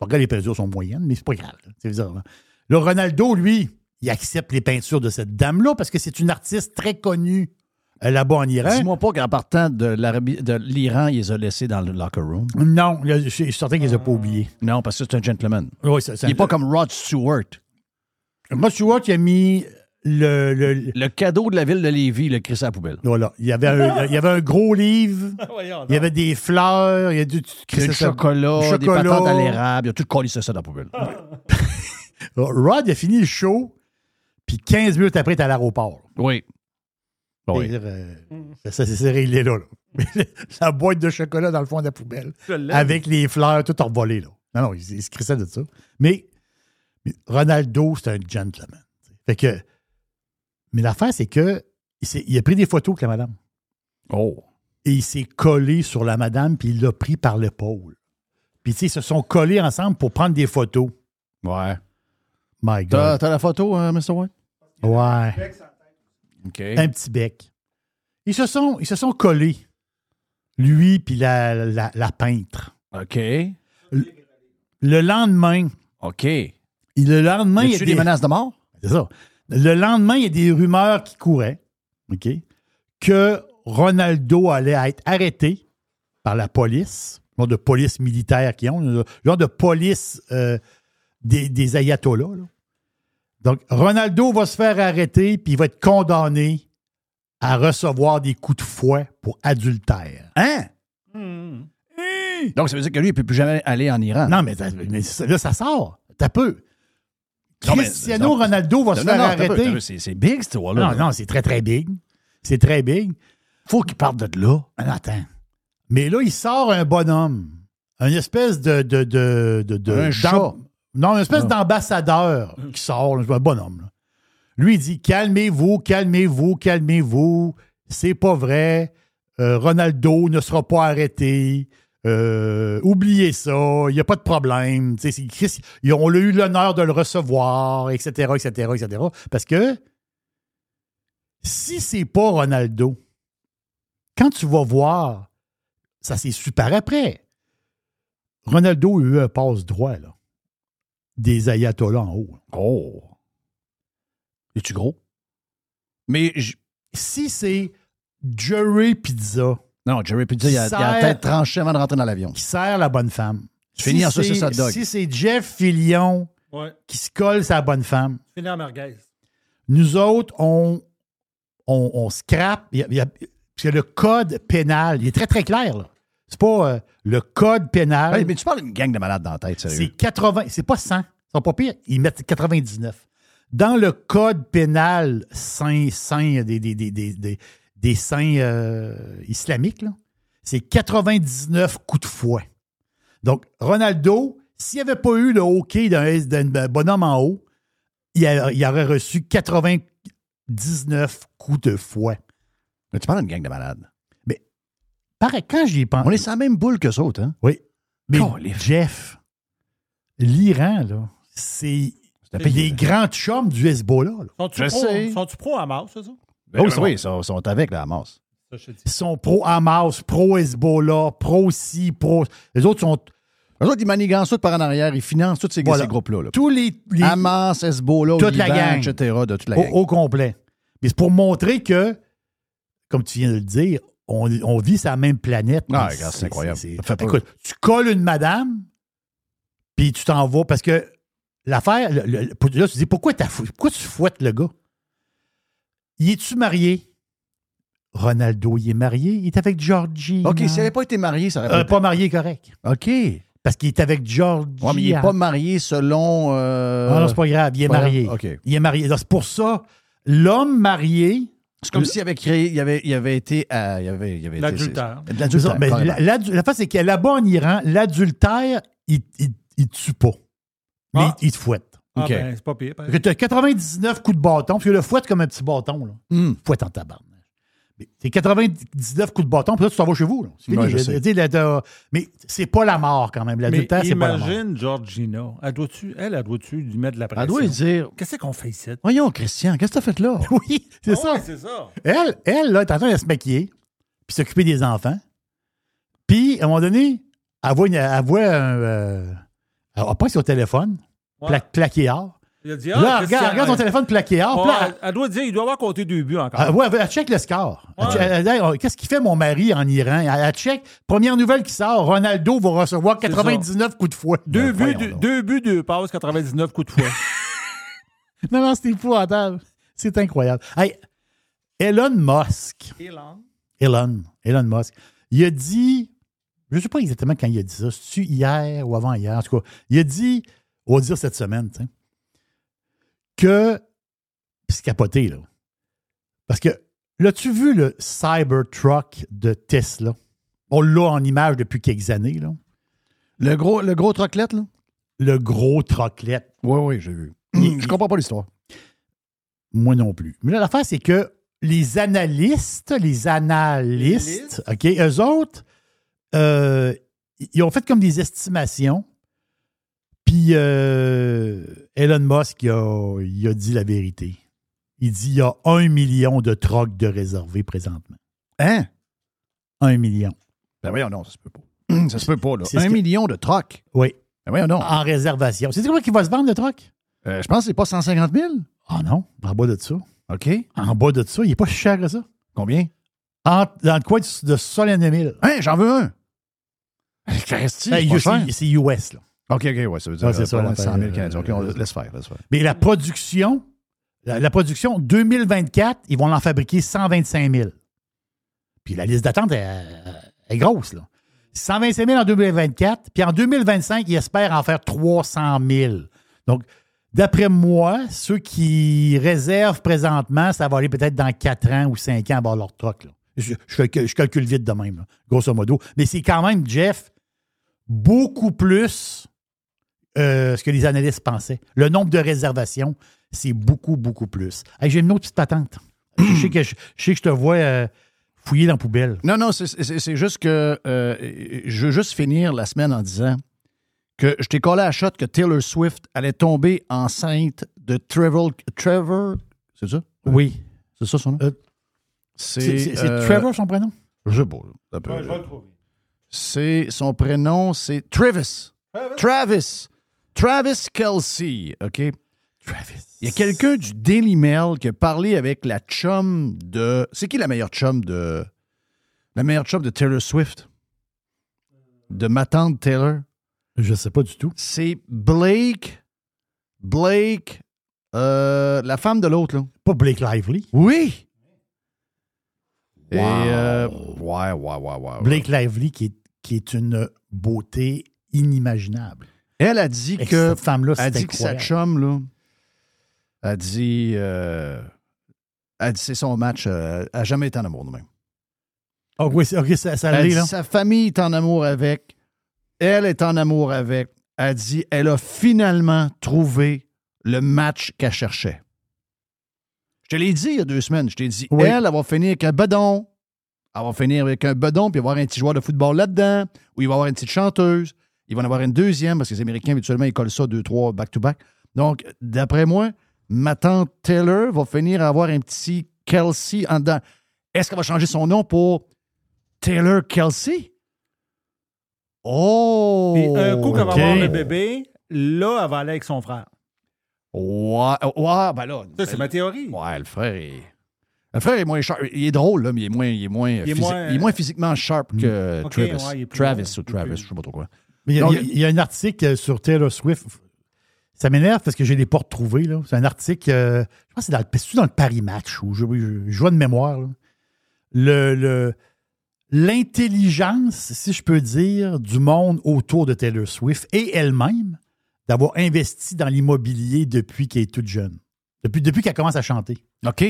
Regarde, les peintures sont moyennes, mais c'est pas grave. C'est bizarre. hein. Là, Ronaldo, lui, il accepte les peintures de cette dame-là parce que c'est une artiste très connue là-bas en Iran. Dis-moi pas qu'en partant de l'Arabie- de l'Iran, il les a laissés dans le locker room. Non, je suis certain qu'ils les a pas oubliés. Non, parce que c'est un gentleman. Oui, ça, ça- Il n'est pas comme Rod Stewart. Rod Stewart, il a mis le. le- Le cadeau de la ville de Lévis, le Chris à la poubelle. voilà. Il y, avait un, il y avait un gros livre. Il y avait des fleurs. Il y a du, du ça- chocolat, du des chocolat. patates à l'érable. Il a tout collé ça dans la poubelle. Rod il a fini le show, puis 15 minutes après, il est à l'aéroport. Oui. Oui. C'est-à-dire, euh, c'est réglé là. là. la boîte de chocolat dans le fond de la poubelle, avec les fleurs tout envolées. Là. Non, non, il, il se crissait de ça. Mais, mais Ronaldo, c'est un gentleman. Fait que, mais l'affaire, c'est que il, a pris des photos avec la madame. Oh. Et il s'est collé sur la madame, puis il l'a pris par l'épaule. Puis, tu sais, ils se sont collés ensemble pour prendre des photos. Ouais. My God. t'as la photo, euh, Mr. White? Ouais. Un petit bec. Ils se sont, ils se sont collés. Lui puis la, la, la peintre. OK. Le lendemain, OK. le lendemain, il y a des, des menaces de mort? C'est ça. Le lendemain, il y a des rumeurs qui couraient, OK, que Ronaldo allait être arrêté par la police, genre de police militaire qui ont, genre de police euh, des, des ayatollahs. là. Donc, Ronaldo va se faire arrêter, puis il va être condamné à recevoir des coups de fouet pour adultère. Hein? Donc, ça veut dire que lui, il ne peut plus jamais aller en Iran. Non, mais, là, ça sort. T'as peu. Non, Cristiano. Ronaldo va se Non, faire arrêter. C'est big, cette histoire-là. Non, non, c'est très, très big. C'est très big. Faut qu'il parte de là. Ah, attends. Mais là, il sort un bonhomme. Une espèce de. de, de, de, de- Un chat. Non, une espèce d'ambassadeur qui sort, un bonhomme. là. Lui, il dit Calmez-vous, calmez-vous, calmez-vous. C'est pas vrai. Euh, Ronaldo ne sera pas arrêté. Euh, oubliez ça, il n'y a pas de problème. Ils ont eu l'honneur de le recevoir, etc., etc., etc. Parce que si c'est pas Ronaldo, quand tu vas voir, ça c'est super après. Ronaldo a eu un passe droit, là. Des ayatollahs en haut. Oh. Es-tu gros? Mais. je- Si c'est Jerry Pizza Non, Jerry Pizza, il a, il a la tête tranchée avant de rentrer dans l'avion. qui sert la bonne femme. Tu finis en c'est- saucisse hot dog. Si c'est Jeff Fillion Ouais. qui se colle sa bonne femme, Fini en merguez. nous autres, on, on, on scrape. Il y a- il y a- parce que le code pénal, il est très, très clair. là. C'est pas euh, le code pénal. Mais tu parles d'une gang de malades dans la tête, C'est sérieux. 80, c'est pas 100. Ils sont pas pires. Ils mettent 99. Dans le code pénal saint, saint des, des, des, des, des, saints euh, islamiques, c'est 99 coups de fouet. Donc, Ronaldo, s'il n'y avait pas eu le hockey d'un d'un bonhomme en haut, il, a- il aurait reçu 99 coups de fouet. Mais tu parles d'une gang de malades. Pareil, quand j'y pense. On est sur la même boule que ça, autres, hein? Oui. Mais. Jeff, l'Iran, là, c'est là. grands chums du Hezbollah. là. Sont-tu Je pro, sais. sont-tu pro Hamas, c'est ça? Ben, Oh, oui, ils sont, sont avec la Hamas. Ça, je te dis. Ils sont pro-Hamas, pro-Hezbollah, pro-ci, pro... Les autres sont... Eux autres, ils manigancent tout par en arrière, ils financent tous ces, Voilà. ces groupes-là. là. Tous les... les- Hamas, Hezbollah, Toute la gang. etc., de toute la au, gang. au complet. Mais c'est pour montrer que, comme tu viens de le dire, on, on vit sur la même planète. Ah, regarde, c'est incroyable. fait. Écoute, tu colles une madame, puis tu t'en vas, parce que l'affaire, là, tu dis, pourquoi, t'as fou- pourquoi tu fouettes le gars? Y es-tu marié? Ronaldo, il est marié, il est avec Georgie. OK, s'il n'avait pas été marié, ça aurait Euh, pas pas marié, correct. OK. Parce qu'il est avec George. Ouais, mais il n'est pas marié selon. euh, Ah non, c'est pas grave, il est grave? marié. OK. Il est marié. Donc, C'est pour ça, l'homme marié. C'est comme s'il avait créé, il avait, il avait été, à- il avait, il avait été- L'adultère. L'adultère. Mais la, la face, c'est que là-bas en Iran, l'adultère, il, il, il tue pas. Mais Ah. il, il te fouette. Ah, OK. ben, c'est pas pire. Que t'as 99 coups de bâton, puis le fouette comme un petit bâton. Là. Hmm. Fouette en tabarnak. C'est 99 coups de bâton, puis là, tu t'en vas chez vous. là. C'est fini. Ouais, je dis, là, mais c'est pas la mort quand même. L'adultère, c'est pas la mort. imagine Georgina. Elle doit-tu, elle, elle doit-tu lui mettre de la pression? Elle doit lui dire Qu'est-ce qu'on fait ici? Voyons, Christian, qu'est-ce que t'as fait là? Oui, c'est Ah ça. ouais, c'est ça. Elle, elle, là, est en train de se maquiller, puis s'occuper des enfants. Puis, à un moment donné, elle voit, une- elle voit un. Euh, elle prend son téléphone, Ouais. pla- plaqué or. Il a dit, là, ah, regarde, regarde son téléphone plaqué elle, elle doit dire, il doit avoir compté deux buts encore. elle, ouais, elle, elle check le score. Ouais. Qu'est-ce qu'il fait mon mari en Iran? Elle, elle check. Première nouvelle qui sort, Ronaldo va recevoir 99 coups de fouet. deux, Ben, buts, deux, donc. deux buts, deux passes, 99 coups de fouet. Non, non, c'est épouvantable. C'est incroyable. Hey, Elon Musk. Elon. Elon Musk. Il a dit, je ne sais pas exactement quand il a dit ça, c'est-tu hier ou avant-hier, en tout cas, il a dit, on va dire cette semaine, tu sais, que, puis c'est capoté, là, parce que, l'as-tu vu le Cybertruck de Tesla? On l'a en image depuis quelques années, là. Le gros, le gros troclette, là? Le gros troclette. Oui, oui, j'ai vu. Je comprends pas l'histoire. Moi non plus. Mais là, l'affaire, c'est que les analystes, les analystes, OK, eux autres, euh, ils ont fait comme des estimations. Puis euh, Elon Musk, il a, il a dit la vérité. Il dit il y a un million de trocs de réservés présentement. Hein? Un million. Ben voyons, non, ça se peut pas. Ça se peut pas, là. Un que- million de trocs. Oui. Ben voyons, non. En réservation. C'est quoi qui va se vendre, le troc? Euh, je pense que c'est pas 150 000. Ah non, en bas de ça. OK. En bas de ça, il n'est pas si cher que ça. Combien? En- dans le coin de, de 60 000. Hein, j'en veux un. C'est US, là. OK, OK, ouais, ça veut dire Ouais, c'est euh, ça, pas loin de l'affaire, 100 000 Canadiens. OK, on euh, laisse faire, laisse faire. Mais la production, la, la production 2024, ils vont en fabriquer 125 000. Puis la liste d'attente est, est grosse, là. 125 000 en 2024, puis en 2025, ils espèrent en faire 300 000. Donc, d'après moi, ceux qui réservent présentement, ça va aller peut-être dans 4 ans ou 5 ans à avoir leur troc. là. Je, je calcule, je calcule vite de même, là, grosso modo. Mais c'est quand même, Jeff, beaucoup plus euh, ce que les analystes pensaient. Le nombre de réservations, c'est beaucoup, beaucoup plus. Hey, J'ai une autre petite patente. je, sais que je, je sais que je te vois euh, fouiller dans la poubelle. Non, non, c'est- juste que euh, je veux juste finir la semaine en disant que je t'ai collé à la shot que Taylor Swift allait tomber enceinte de Trevor. Trevor, c'est ça? Oui. C'est ça son nom? Euh, C'est euh, Trevor son prénom? Je sais pas. Ouais, je vais le trouver. C'est son prénom, c'est Travis. Travis? Travis Kelsey, OK? Travis. Il y a quelqu'un du Daily Mail qui a parlé avec la chum de. C'est qui la meilleure chum de. La meilleure chum de Taylor Swift? De ma tante Taylor? Je sais pas du tout. C'est Blake. Blake. euh, la femme de l'autre, là. Pas Blake Lively. Oui! Et. Wow. euh, ouais, ouais, ouais, ouais, ouais. Blake Lively, qui est, qui est une beauté inimaginable. Elle a dit Et que. cette femme-là, Elle dit que sa chum, là. A dit. euh, elle dit c'est son match. euh, elle n'a jamais été en amour de même. Ah oui, c'est- ok, ça, ça Elle l'est, dit là. sa famille est en amour avec. Elle est en amour avec. Elle dit elle a finalement trouvé le match qu'elle cherchait. Je te l'ai dit il y a deux semaines. Je t'ai dit, Oui. elle, elle va finir avec un bedon. Elle va finir avec un bedon, puis il va y avoir un petit joueur de football là-dedans, ou il va y avoir une petite chanteuse. Il va en avoir une deuxième, parce que les Américains, habituellement, ils collent ça deux, trois, back-to-back. Donc, d'après moi, ma tante Taylor va finir à avoir un petit Kelsey en dedans. Est-ce qu'elle va changer son nom pour Taylor Kelsey? Oh! Puis un coup qu'elle va avoir le bébé, là, elle va aller avec son frère. Ouais, ouais, ben là. Ça, c'est ma théorie. Ouais, le frère est. Le frère est moins sharp. Il est drôle, là, mais il est moins, il est moins, est physi- moins- il est moins physiquement sharp que Ok, Travis. ouais, plus Travis ou Travis, je sais pas trop quoi. Il y, a, Donc- il y a- il y a un article sur Taylor Swift. Ça m'énerve parce que j'ai les pas retrouvés. là. C'est un article, euh, je pense que c'est dans, le- dans le Paris Match ou je, je, je vois de mémoire. là. Le, le- l'intelligence, si je peux dire, du monde autour de Taylor Swift et elle-même d'avoir investi dans l'immobilier depuis qu'elle est toute jeune. Depuis, depuis qu'elle commence à chanter. OK.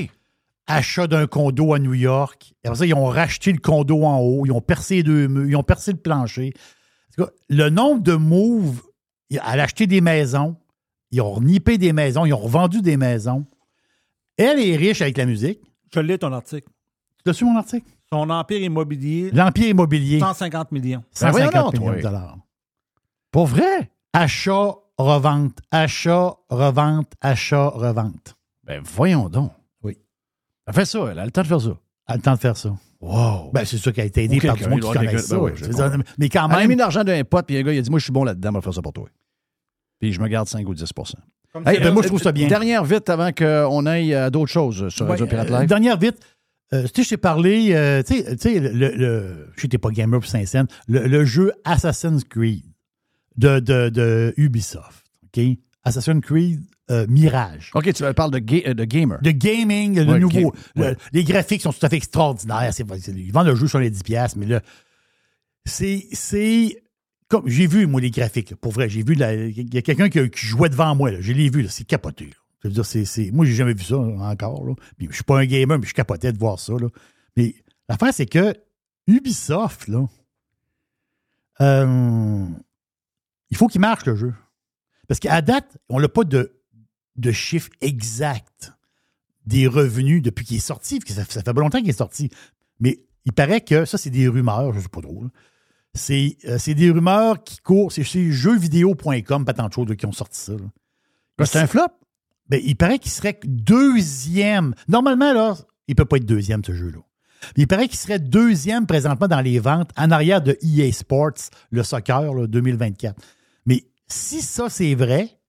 Achat d'un condo à New York. Après ça, ils ont racheté le condo en haut. Ils ont percé les deux murs. Ils ont percé le plancher. Le nombre de moves, elle a acheté des maisons. Ils ont nippé des maisons. Ils ont revendu des maisons. Elle est riche avec la musique. Je lis ton article. Tu as su mon article? Son empire immobilier, L'empire immobilier. 150 millions. 150 voyons donc, millions de dollars. Pour vrai? Achat, revente, achat, revente, achat, revente. Ben, voyons donc. Oui. Elle fait ça, elle a le temps de faire ça. Elle a le temps de faire ça. Wow. Ben, c'est sûr qu'elle a été aidée Ou par du monde qui connaît ça. ben mais quand Elle a mis même, de l'argent d'un pote, puis un gars, il a dit Moi, je suis bon là-dedans, on va faire ça pour toi. Puis je me garde 5 ou 10 Comme Hey, ben, moi, je trouve ça bien. Dernière vite avant qu'on aille à d'autres choses sur Radio Ouais, Pirate euh, Live. dernière vite. Euh, tu sais, je t'ai parlé, euh, tu sais- le, le, je t'es pas gamer pour Saint-Saëns, le, le jeu Assassin's Creed de, de, de Ubisoft, OK? Assassin's Creed euh, Mirage. OK, tu parles de, ga- euh, de gamer. De gaming, le Ouais, nouveau. game- le- ouais. les graphiques sont tout à fait extraordinaires. Ils vendent le jeu sur les 10$, piastres, mais là, c'est. c'est comme J'ai vu, moi, les graphiques. là, pour vrai, j'ai vu. Il y a quelqu'un qui, qui jouait devant moi. là, Je l'ai vu. C'est capoté. là. Je veux dire, c'est, moi, j'ai jamais vu ça encore. Là. Puis, je suis pas un gamer, mais je capotais de voir ça. Là. Mais l'affaire, c'est que Ubisoft, là, euh, il faut qu'il marche le jeu. Parce qu'à date, on n'a pas de, de chiffre exact des revenus depuis qu'il est sorti. parce que Ça, ça fait pas longtemps qu'il est sorti. Mais il paraît que ça, c'est des rumeurs, je ne sais pas trop. C'est, euh, c'est des rumeurs qui courent. C'est chez jeuxvideo.com, pas tant de choses qui ont sorti ça. c'est un flop? Ben, il paraît qu'il serait deuxième. Normalement, là, il ne peut pas être deuxième, ce jeu-là. Il paraît qu'il serait deuxième présentement dans les ventes en arrière de EA Sports, le soccer, là, 2024. Mais si ça, c'est vrai,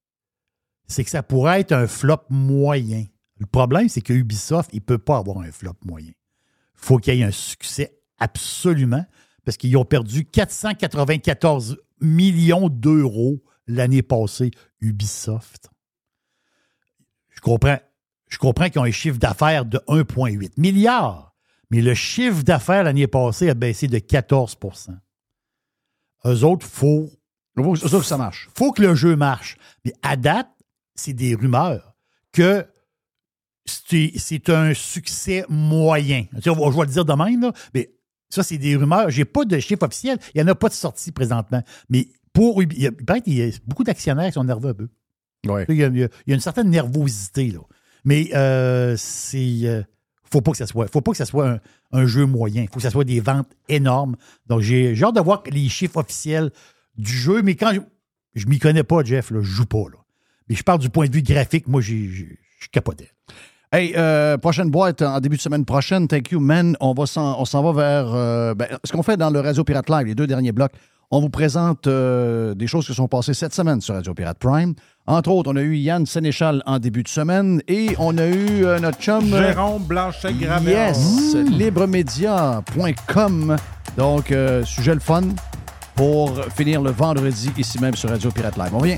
c'est que ça pourrait être un flop moyen. Le problème, c'est que Ubisoft, il ne peut pas avoir un flop moyen. Il faut qu'il y ait un succès absolument, parce qu'ils ont perdu 494 millions d'euros l'année passée, Ubisoft. Je comprends, je comprends qu'ils ont un chiffre d'affaires de 1,8 milliard, mais le chiffre d'affaires l'année passée a baissé de 14% Eux autres, il faut Faut, faut que ça marche. faut que le jeu marche. Mais à date, c'est des rumeurs que c'est un succès moyen. Je vais le dire de même, là, mais ça, c'est des rumeurs. J'ai pas de chiffre officiel. Il n'y en a pas de sortie présentement. Mais pour il, y a- il paraît qu'il y a beaucoup d'actionnaires qui sont nerveux un peu. Ouais. Il y, a, il y une certaine nervosité. Là. Mais euh, c'est. euh, faut pas que ça soit, faut pas que ça soit un, un jeu moyen. Il faut que ça soit des ventes énormes. Donc, j'ai j'ai hâte de voir les chiffres officiels du jeu. Mais quand je, je m'y connais pas, Jeff, là, je joue pas. Là. Mais je parle du point de vue graphique. Moi, je capotais. Hey, euh, prochaine boîte en début de semaine prochaine. Thank you, man. On va s'en, on s'en va vers euh, ben, ce qu'on fait dans le Radio Pirate Live, les deux derniers blocs. On vous présente euh, des choses qui sont passées cette semaine sur Radio Pirate Prime. Entre autres, on a eu Yann Sénéchal en début de semaine et on a eu euh, notre chum. Jérôme Blanchet-Gravel. Yes, libremedia.com. Donc, euh, sujet le fun pour finir le vendredi ici même sur Radio Pirate Live. On revient.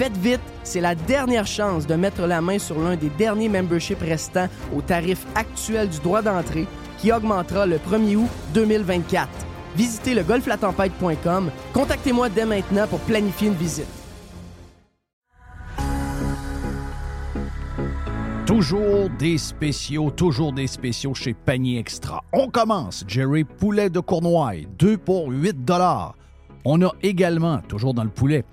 Faites vite, c'est la dernière chance de mettre la main sur l'un des derniers memberships restants au tarif actuel du droit d'entrée qui augmentera le 1er août 2024. Visitez le golflatempête.com. Contactez-moi dès maintenant pour planifier une visite. Toujours des spéciaux, toujours des spéciaux chez Panier Extra. On commence, Jerry, poulet de Cournoye, 2 pour 8 dollars. On a également, toujours dans le poulet,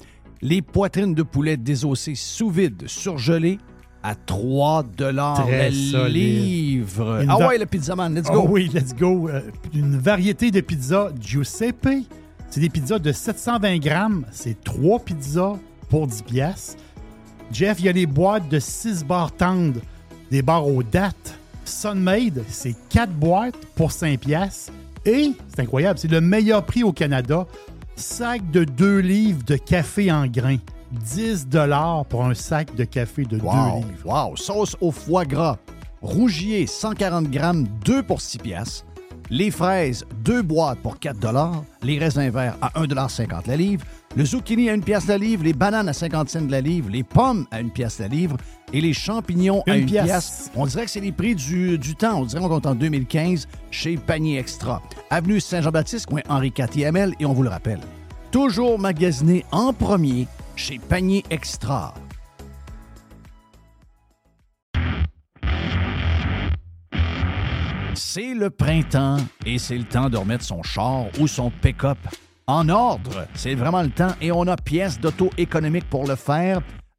les poitrines de poulet désossées sous vide, surgelées à 3 dollars le livre. Une Ah va- ouais, le pizzaman, let's Oh go. oui, let's go. Euh, une variété de pizzas Giuseppe. C'est des pizzas de 720 grammes. C'est trois pizzas pour 10 piastres. Jeff, il y a les boîtes de 6 barres tendres, des barres aux dates. Sunmade, c'est 4 boîtes pour 5 piastres. Et, c'est incroyable, c'est le meilleur prix au Canada. Sac de 2 livres de café en grains. 10 pour un sac de café de 2 Wow, livres. wow. Sauce au foie gras. Rougier, 140 grammes, 2 pour 6 piastres. Les fraises, 2 boîtes pour 4 Les raisins verts à 1,50 la livre. Le zucchini à 1 pièce la livre. Les bananes à 50 cents la livre. Les pommes à 1 pièce la livre. Et les champignons à Une 1 pièce. pièce. On dirait que c'est les prix du, du temps. On dirait qu'on compte en 2015 chez Panier Extra. Avenue Saint-Jean-Baptiste, coin Henri IVML. Et on vous le rappelle, toujours magasiné en premier chez Panier Extra. C'est le printemps et c'est le temps de remettre son char ou son pick-up en ordre. C'est vraiment le temps et on a pièces d'auto économiques pour le faire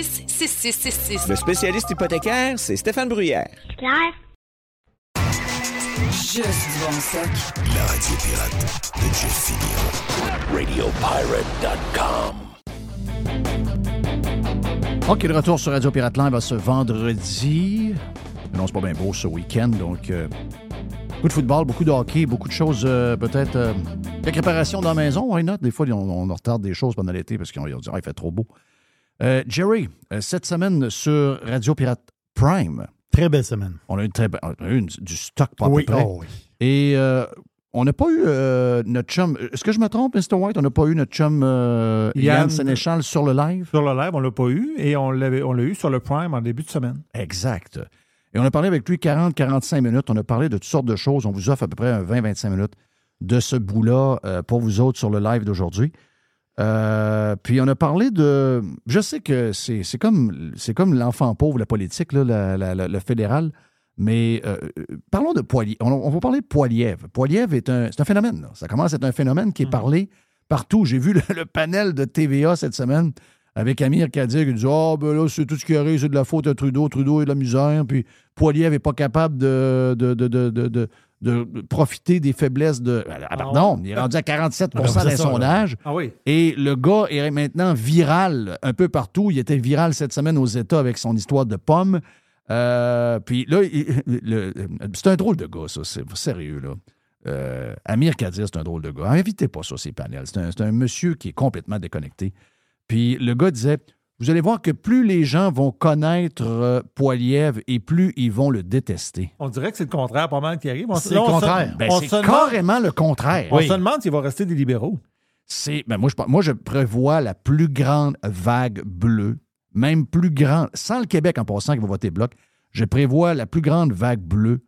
266-6666. Le spécialiste hypothécaire, c'est Stéphane Bruyère. Claire? Juste du bon stock. La radio pirate de Jeff Fillion. RadioPirate.com. OK, le retour sur Radio Pirate Live va ce vendredi. Non, c'est pas bien beau ce week-end, donc euh, beaucoup de football, beaucoup de hockey, beaucoup de choses, euh, peut-être euh, quelques réparations dans la maison, why not? Des fois, on, on retarde des choses pendant l'été parce qu'on dit ah, il fait trop beau. Euh, Jerry, euh, cette semaine sur Radio Pirate Prime. Très belle semaine. On a eu, très on a eu une- du stock pas à Oui, peu près. oh oui. Et euh, on n'a pas eu euh, notre chum. Est-ce que je me trompe, Mr. White? On n'a pas eu notre chum euh, Yann, Yann- Sénéchal sur le live? Sur le live, on l'a pas eu et on l'a eu sur le Prime en début de semaine. Exact. Et on a parlé avec lui 40-45 minutes. On a parlé de toutes sortes de choses. On vous offre à peu près un 20-25 minutes de ce bout-là euh, pour vous autres sur le live d'aujourd'hui. Euh, puis on a parlé de. Je sais que c'est comme, c'est comme l'enfant pauvre, la politique, là, la- la- la- le fédéral. Mais euh, parlons de Poilievre. On, on va parler de Poilievre. Poilievre est un, c'est un phénomène. là. Ça commence à être un phénomène qui est parlé partout. J'ai vu le, le panel de TVA cette semaine avec Amir Kadir qui dit Ah, ben là, c'est tout ce qui arrive, c'est de la faute à Trudeau. Trudeau est de la misère. Puis Poilievre n'est pas capable de, de, de, de, de- profiter des faiblesses de. Ah, pardon, il est rendu à 47 Ah, là. sondages. Ah oui. Et le gars est maintenant viral un peu partout. Il était viral cette semaine aux États avec son histoire de pommes. Euh, puis là, c'est un drôle de gars, ça. C'est sérieux, là. Euh, Amir Kadir, c'est un drôle de gars. Invitez pas ça, ces panels. C'est un, c'est un monsieur qui est complètement déconnecté. Puis le gars disait Vous allez voir que plus les gens vont connaître euh, Poilievre et plus ils vont le détester. On dirait que c'est le contraire pas mal qui arrive. On- C'est le contraire. Ben, c'est demande- carrément le contraire. On se demande s'il va rester des libéraux. C'est, ben moi, je, pense- moi, je prévois la plus grande vague bleue même plus grande, sans le Québec en passant qui va voter bloc, je prévois la plus grande vague bleue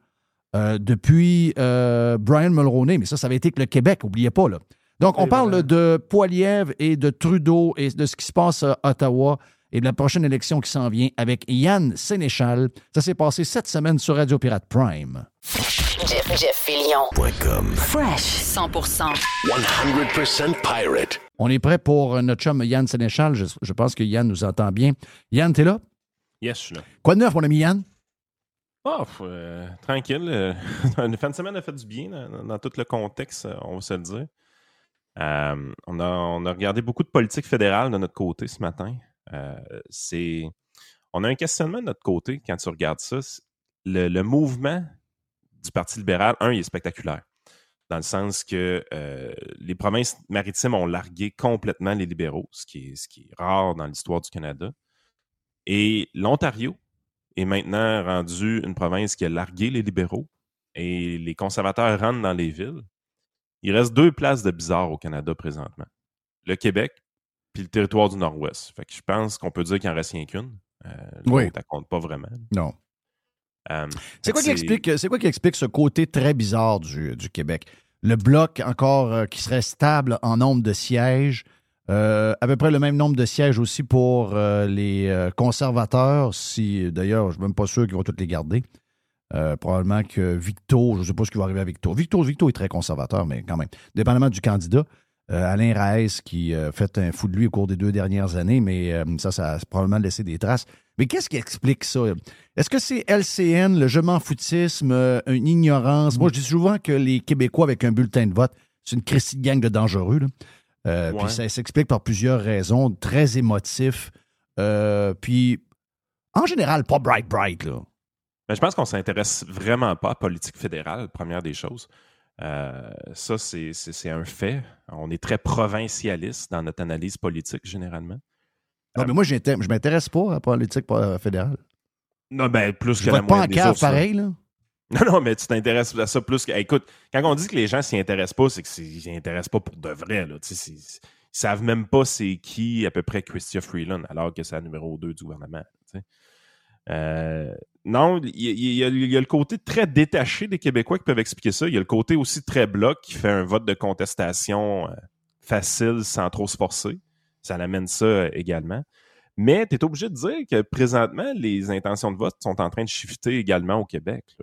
euh, depuis euh, Brian Mulroney, mais ça, ça avait été que le Québec, n'oubliez pas. Là. Donc, on parle de Poiliev et de Trudeau et de ce qui se passe à Ottawa et de la prochaine élection qui s'en vient avec Yann Sénéchal. Ça s'est passé cette semaine sur Radio Pirate Prime. Jeff, Jeff Fresh 100%. 100% pirate. On est prêt pour notre chum Yann Sénéchal. Je, je pense que Yann nous entend bien. Yann, t'es là? Yes, je suis là. Quoi de neuf, mon ami Yann? Oh, euh, tranquille. euh, Une fin de semaine a fait du bien dans, dans tout le contexte, euh, on va se le dire. Euh, on, a, regardé beaucoup de politique fédérale de notre côté ce matin. Euh, c'est, on a un questionnement de notre côté quand tu regardes ça. Le, mouvement du Parti libéral, un, il est spectaculaire. Dans le sens que euh, les provinces maritimes ont largué complètement les libéraux, ce qui est rare dans l'histoire du Canada. Et l'Ontario est maintenant rendu une province qui a largué les libéraux et les conservateurs rentrent dans les villes. Il reste deux places de bizarre au Canada présentement. Le Québec puis le territoire du Nord-Ouest. Fait que je pense qu'on peut dire qu'il en reste rien qu'une. Euh, Oui. elle compte pas vraiment. Non. Euh, C'est quoi, qui explique, c'est quoi qui explique ce côté très bizarre du, du Québec? Le bloc encore euh, qui serait stable en nombre de sièges, euh, à peu près le même nombre de sièges aussi pour euh, les euh, conservateurs, si d'ailleurs, je ne suis même pas sûr qu'ils vont tous les garder. Euh, probablement que Victo, je ne sais pas ce qui va arriver à Victo. Victo, Victo est très conservateur, mais quand même, dépendamment du candidat. euh, Alain Raes qui a fait un fou de lui au cours des deux dernières années, mais euh, ça, ça a probablement laissé des traces. Mais qu'est-ce qui explique ça? Est-ce que c'est LCN, le je m'en foutisme, euh, une ignorance? Moi, je dis souvent que les Québécois avec un bulletin de vote, c'est une Christie de gang de dangereux. là. Euh, Ouais. Puis ça s'explique par plusieurs raisons, très émotifs. Euh, puis, en général, pas bright, bright. Là. Mais je pense qu'on s'intéresse vraiment pas à politique fédérale, première des choses. Euh, ça, c'est un fait. On est très provincialiste dans notre analyse politique, généralement. Non, mais moi, je je m'intéresse pas à la politique euh, fédérale. Non, ben, plus Je que la vote pas en moyenne des cave autres, ça. pareil, là. Non, non, mais tu t'intéresses à ça plus que. Écoute, quand on dit que les gens s'y intéressent pas, c'est qu'ils s'y intéressent pas pour de vrai. Là. Tu sais, Ils savent même pas c'est qui à peu près Chrystia Freeland, alors que c'est la numéro 2 du gouvernement. tu sais. Euh, non, il y, a- le côté très détaché des Québécois qui peuvent expliquer ça. Il y a le côté aussi très bloc qui fait un vote de contestation euh, facile sans trop se forcer. Ça l'amène ça euh, également. Mais tu es obligé de dire que présentement, les intentions de vote sont en train de shifter également au Québec.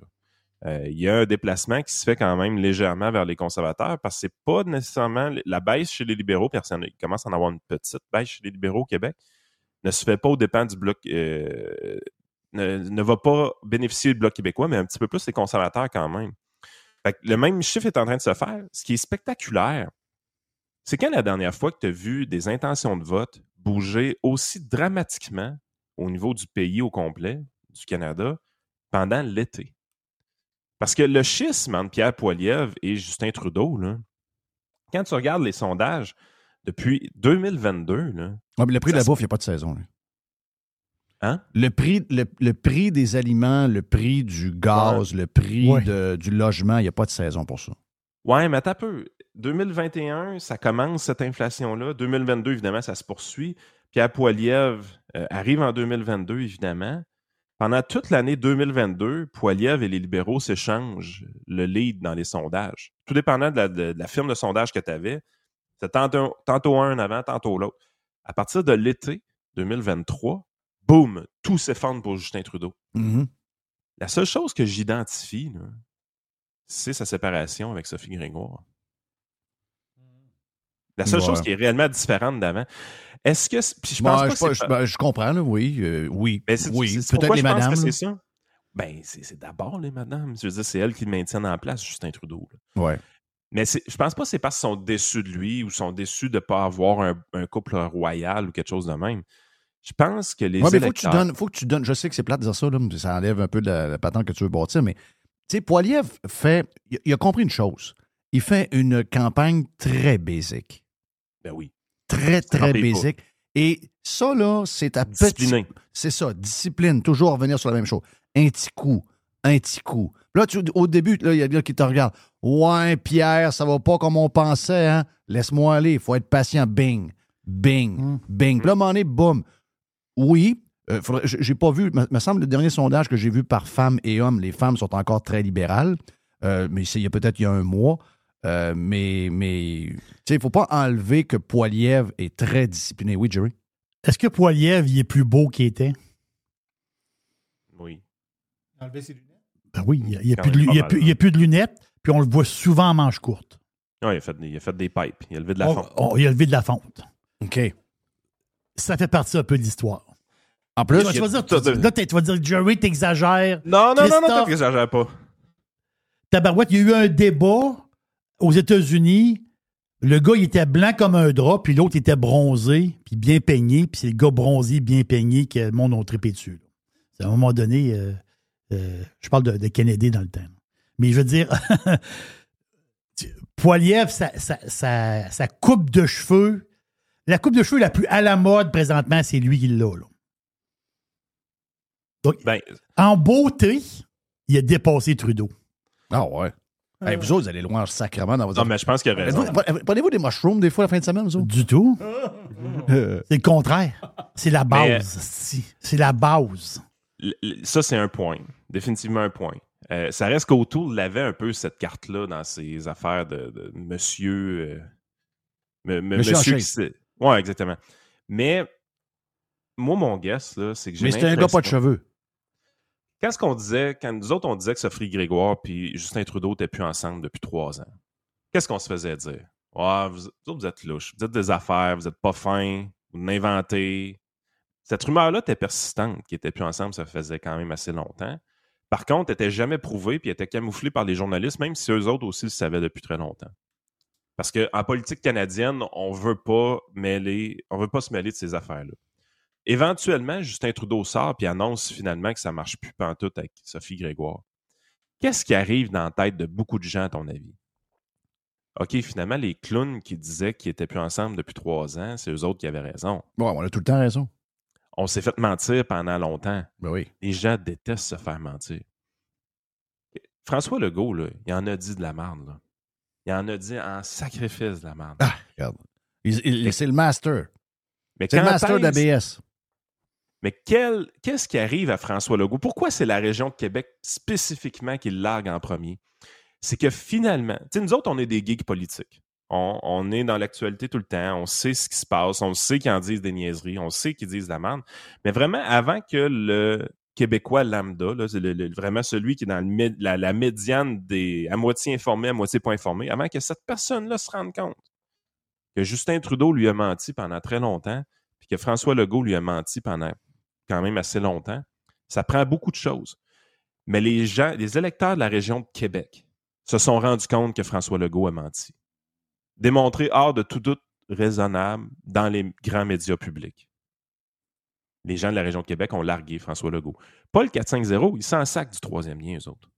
Euh, Il y a un déplacement qui se fait quand même légèrement vers les conservateurs parce que c'est pas nécessairement la baisse chez les libéraux, personne il commence à en avoir une petite baisse chez les libéraux au Québec, ne se fait pas au dépens du bloc, ne, ne va pas bénéficier du bloc québécois, mais un petit peu plus les conservateurs quand même. Fait que le même chiffre est en train de se faire. Ce qui est spectaculaire, c'est quand la dernière fois que tu as vu des intentions de vote bouger aussi dramatiquement au niveau du pays au complet, du Canada, pendant l'été? Parce que le schisme entre Pierre Poilievre et Justin Trudeau, là, quand tu regardes les sondages depuis 2022, là, Ouais, mais le prix de la bouffe, il n'y a pas de saison. là. Hein? Le prix, le, le prix des aliments, le prix du gaz, le prix Ouais. de- du logement, il n'y a pas de saison pour ça. Ouais, mais attends un peu. 2021, ça commence cette inflation-là. 2022, évidemment, ça se poursuit. Pierre Poilievre euh, arrive en 2022, évidemment. Pendant toute l'année 2022, Poilievre et les libéraux s'échangent le lead dans les sondages. Tout dépendant de la, de- de la firme de sondage que tu avais, c'est tantôt, tantôt un avant, tantôt l'autre. À partir de l'été 2023, boum, tout s'effondre pour Justin Trudeau. Mhm. La seule chose que j'identifie, c'est sa séparation avec Sophie Grégoire. La seule Ouais. chose qui est réellement différente d'avant. Est-ce que. Puis je pense pas que je- ben, je comprends, là, oui. euh, oui, Ben, oui. Peut-être les madames. c'est ça. Ben, c'est d'abord les madames. Je veux dire, c'est elles qui le maintiennent en place, Justin Trudeau. là. Ouais. Mais je pense pas que c'est parce qu'ils sont déçus de lui ou sont déçus de ne pas avoir un, un couple royal ou quelque chose de même. Je pense que les Ouais, mais faut que tu électeurs- donnes, faut que tu donnes. Je sais que c'est plate de dire ça, là, mais ça enlève un peu de la, la patente que tu veux bâtir, mais tu sais, Poiliev fait. Il, il a compris une chose. Il fait une campagne très basique. Ben oui. Très, très pas. basique. Et ça, là, c'est à petit. Discipliné. C'est ça, discipline, toujours revenir sur la même chose. Un petit coup, un petit coup. Là, tu- au début, là, il y a des gars qui te regardent. Ouais, Pierre, ça va pas comme on pensait, hein? Laisse-moi aller, il faut être patient. Bing, bing, bing. Puis là, à un moment donné, boum. Oui. Euh, j'ai pas vu, me, me semble, le dernier sondage que j'ai vu par femmes et hommes, les femmes sont encore très libérales, Euh, mais c'est il y a peut-être il y a un mois. Euh, mais, mais tu sais, il faut pas enlever que Poiliev est très discipliné. Oui, Jerry? Est-ce que Poiliev, il est plus beau qu'il était? Oui. Enlever ses lunettes? Ben oui, il n'y a, plus de a a plus lunettes, puis on le voit souvent en manche courte. Ouais, il, a fait, des- il a fait des pipes. Il a levé de la On- fonte. on- il a levé de la fonte. OK. Ça fait partie un peu de l'histoire. En plus, tu, vas dire, tu- là, vas dire, Jerry, t'exagères. Non, non, non, non, j'exagère pas. Tabarouette, il y a eu un débat aux États-Unis. Le gars, il était blanc comme un drap, puis l'autre était bronzé, puis bien peigné, puis c'est le gars bronzé, bien peigné que le monde a trippé dessus. à un moment donné, euh, euh, je parle de, de Kennedy dans le temps. Mais je veux dire, Poiliev, sa, sa- sa- sa coupe de cheveux, la coupe de cheveux la plus à la mode présentement, c'est lui qui l'a. là. Donc, Ben, en beauté, il a dépassé Trudeau. Ah ouais. Hey, vous autres, vous allez loin sacrément dans votre non, mais je pense qu'il a raison. Prenez-vous- Prenez-vous des mushrooms des fois la fin de semaine, vous autres? Du tout. Euh, C'est le contraire. C'est la base. si. C'est la base. Ça, c'est un point. Définitivement un point. Euh, ça reste qu'Autour avait un peu cette carte-là dans ses affaires de, de monsieur. euh, me- me- Monsieur monsieur qui Ouais, exactement. Mais moi, mon guess, là, c'est que j'ai Mais c'était un gars pas de cheveux. Quand ce qu'on disait, quand nous autres, on disait que Sophie Grégoire puis Justin Trudeau n'étaient plus ensemble depuis trois ans, qu'est-ce qu'on se faisait dire? Ah, vous, vous autres, vous êtes louches, vous êtes des affaires, vous n'êtes pas fins, vous n'inventez. Cette rumeur-là était persistante, qu'ils n'étaient plus ensemble, ça faisait quand même assez longtemps. Par contre, elle n'était jamais prouvée, puis elle était camouflée par les journalistes, même si eux autres aussi le savaient depuis très longtemps. Parce qu'en politique canadienne, on veut pas mêler, on veut pas se mêler de ces affaires-là. Éventuellement, Justin Trudeau sort puis annonce finalement que ça marche plus pantoute avec Sophie Grégoire. Qu'est-ce qui arrive dans la tête de beaucoup de gens, à ton avis? OK, finalement, les clowns qui disaient qu'ils étaient plus ensemble depuis trois ans, c'est eux autres qui avaient raison. Bon, on a tout le temps raison. On s'est fait mentir pendant longtemps. Ben oui. Les gens détestent se faire mentir. François Legault, là, il en a dit de la merde. Là. Il en a dit en sacrifice de la merde. Ah, regarde. C'est le master. C'est le master d'ABS. Mais quel- qu'est-ce qui arrive à François Legault? Pourquoi c'est la région de Québec spécifiquement qui le largue en premier? C'est que finalement, tu sais, nous autres, on est des geeks politiques. On, on est dans l'actualité tout le temps, on sait ce qui se passe, on sait qu'ils en disent des niaiseries, on sait qu'ils disent de la merde. Mais vraiment, avant que le Québécois lambda, là, le- le- vraiment celui qui est dans la médiane des à moitié informé, à moitié pas informé, avant que cette personne-là se rende compte que Justin Trudeau lui a menti pendant très longtemps, puis que François Legault lui a menti pendant quand même assez longtemps, ça prend beaucoup de choses. Mais les gens, les électeurs de la région de Québec se sont rendus compte que François Legault a menti. Démontré hors de tout doute raisonnable dans les grands médias publics. Les gens de la région de Québec ont largué François Legault. Pas le 450, ils s'en sac du troisième lien, eux autres.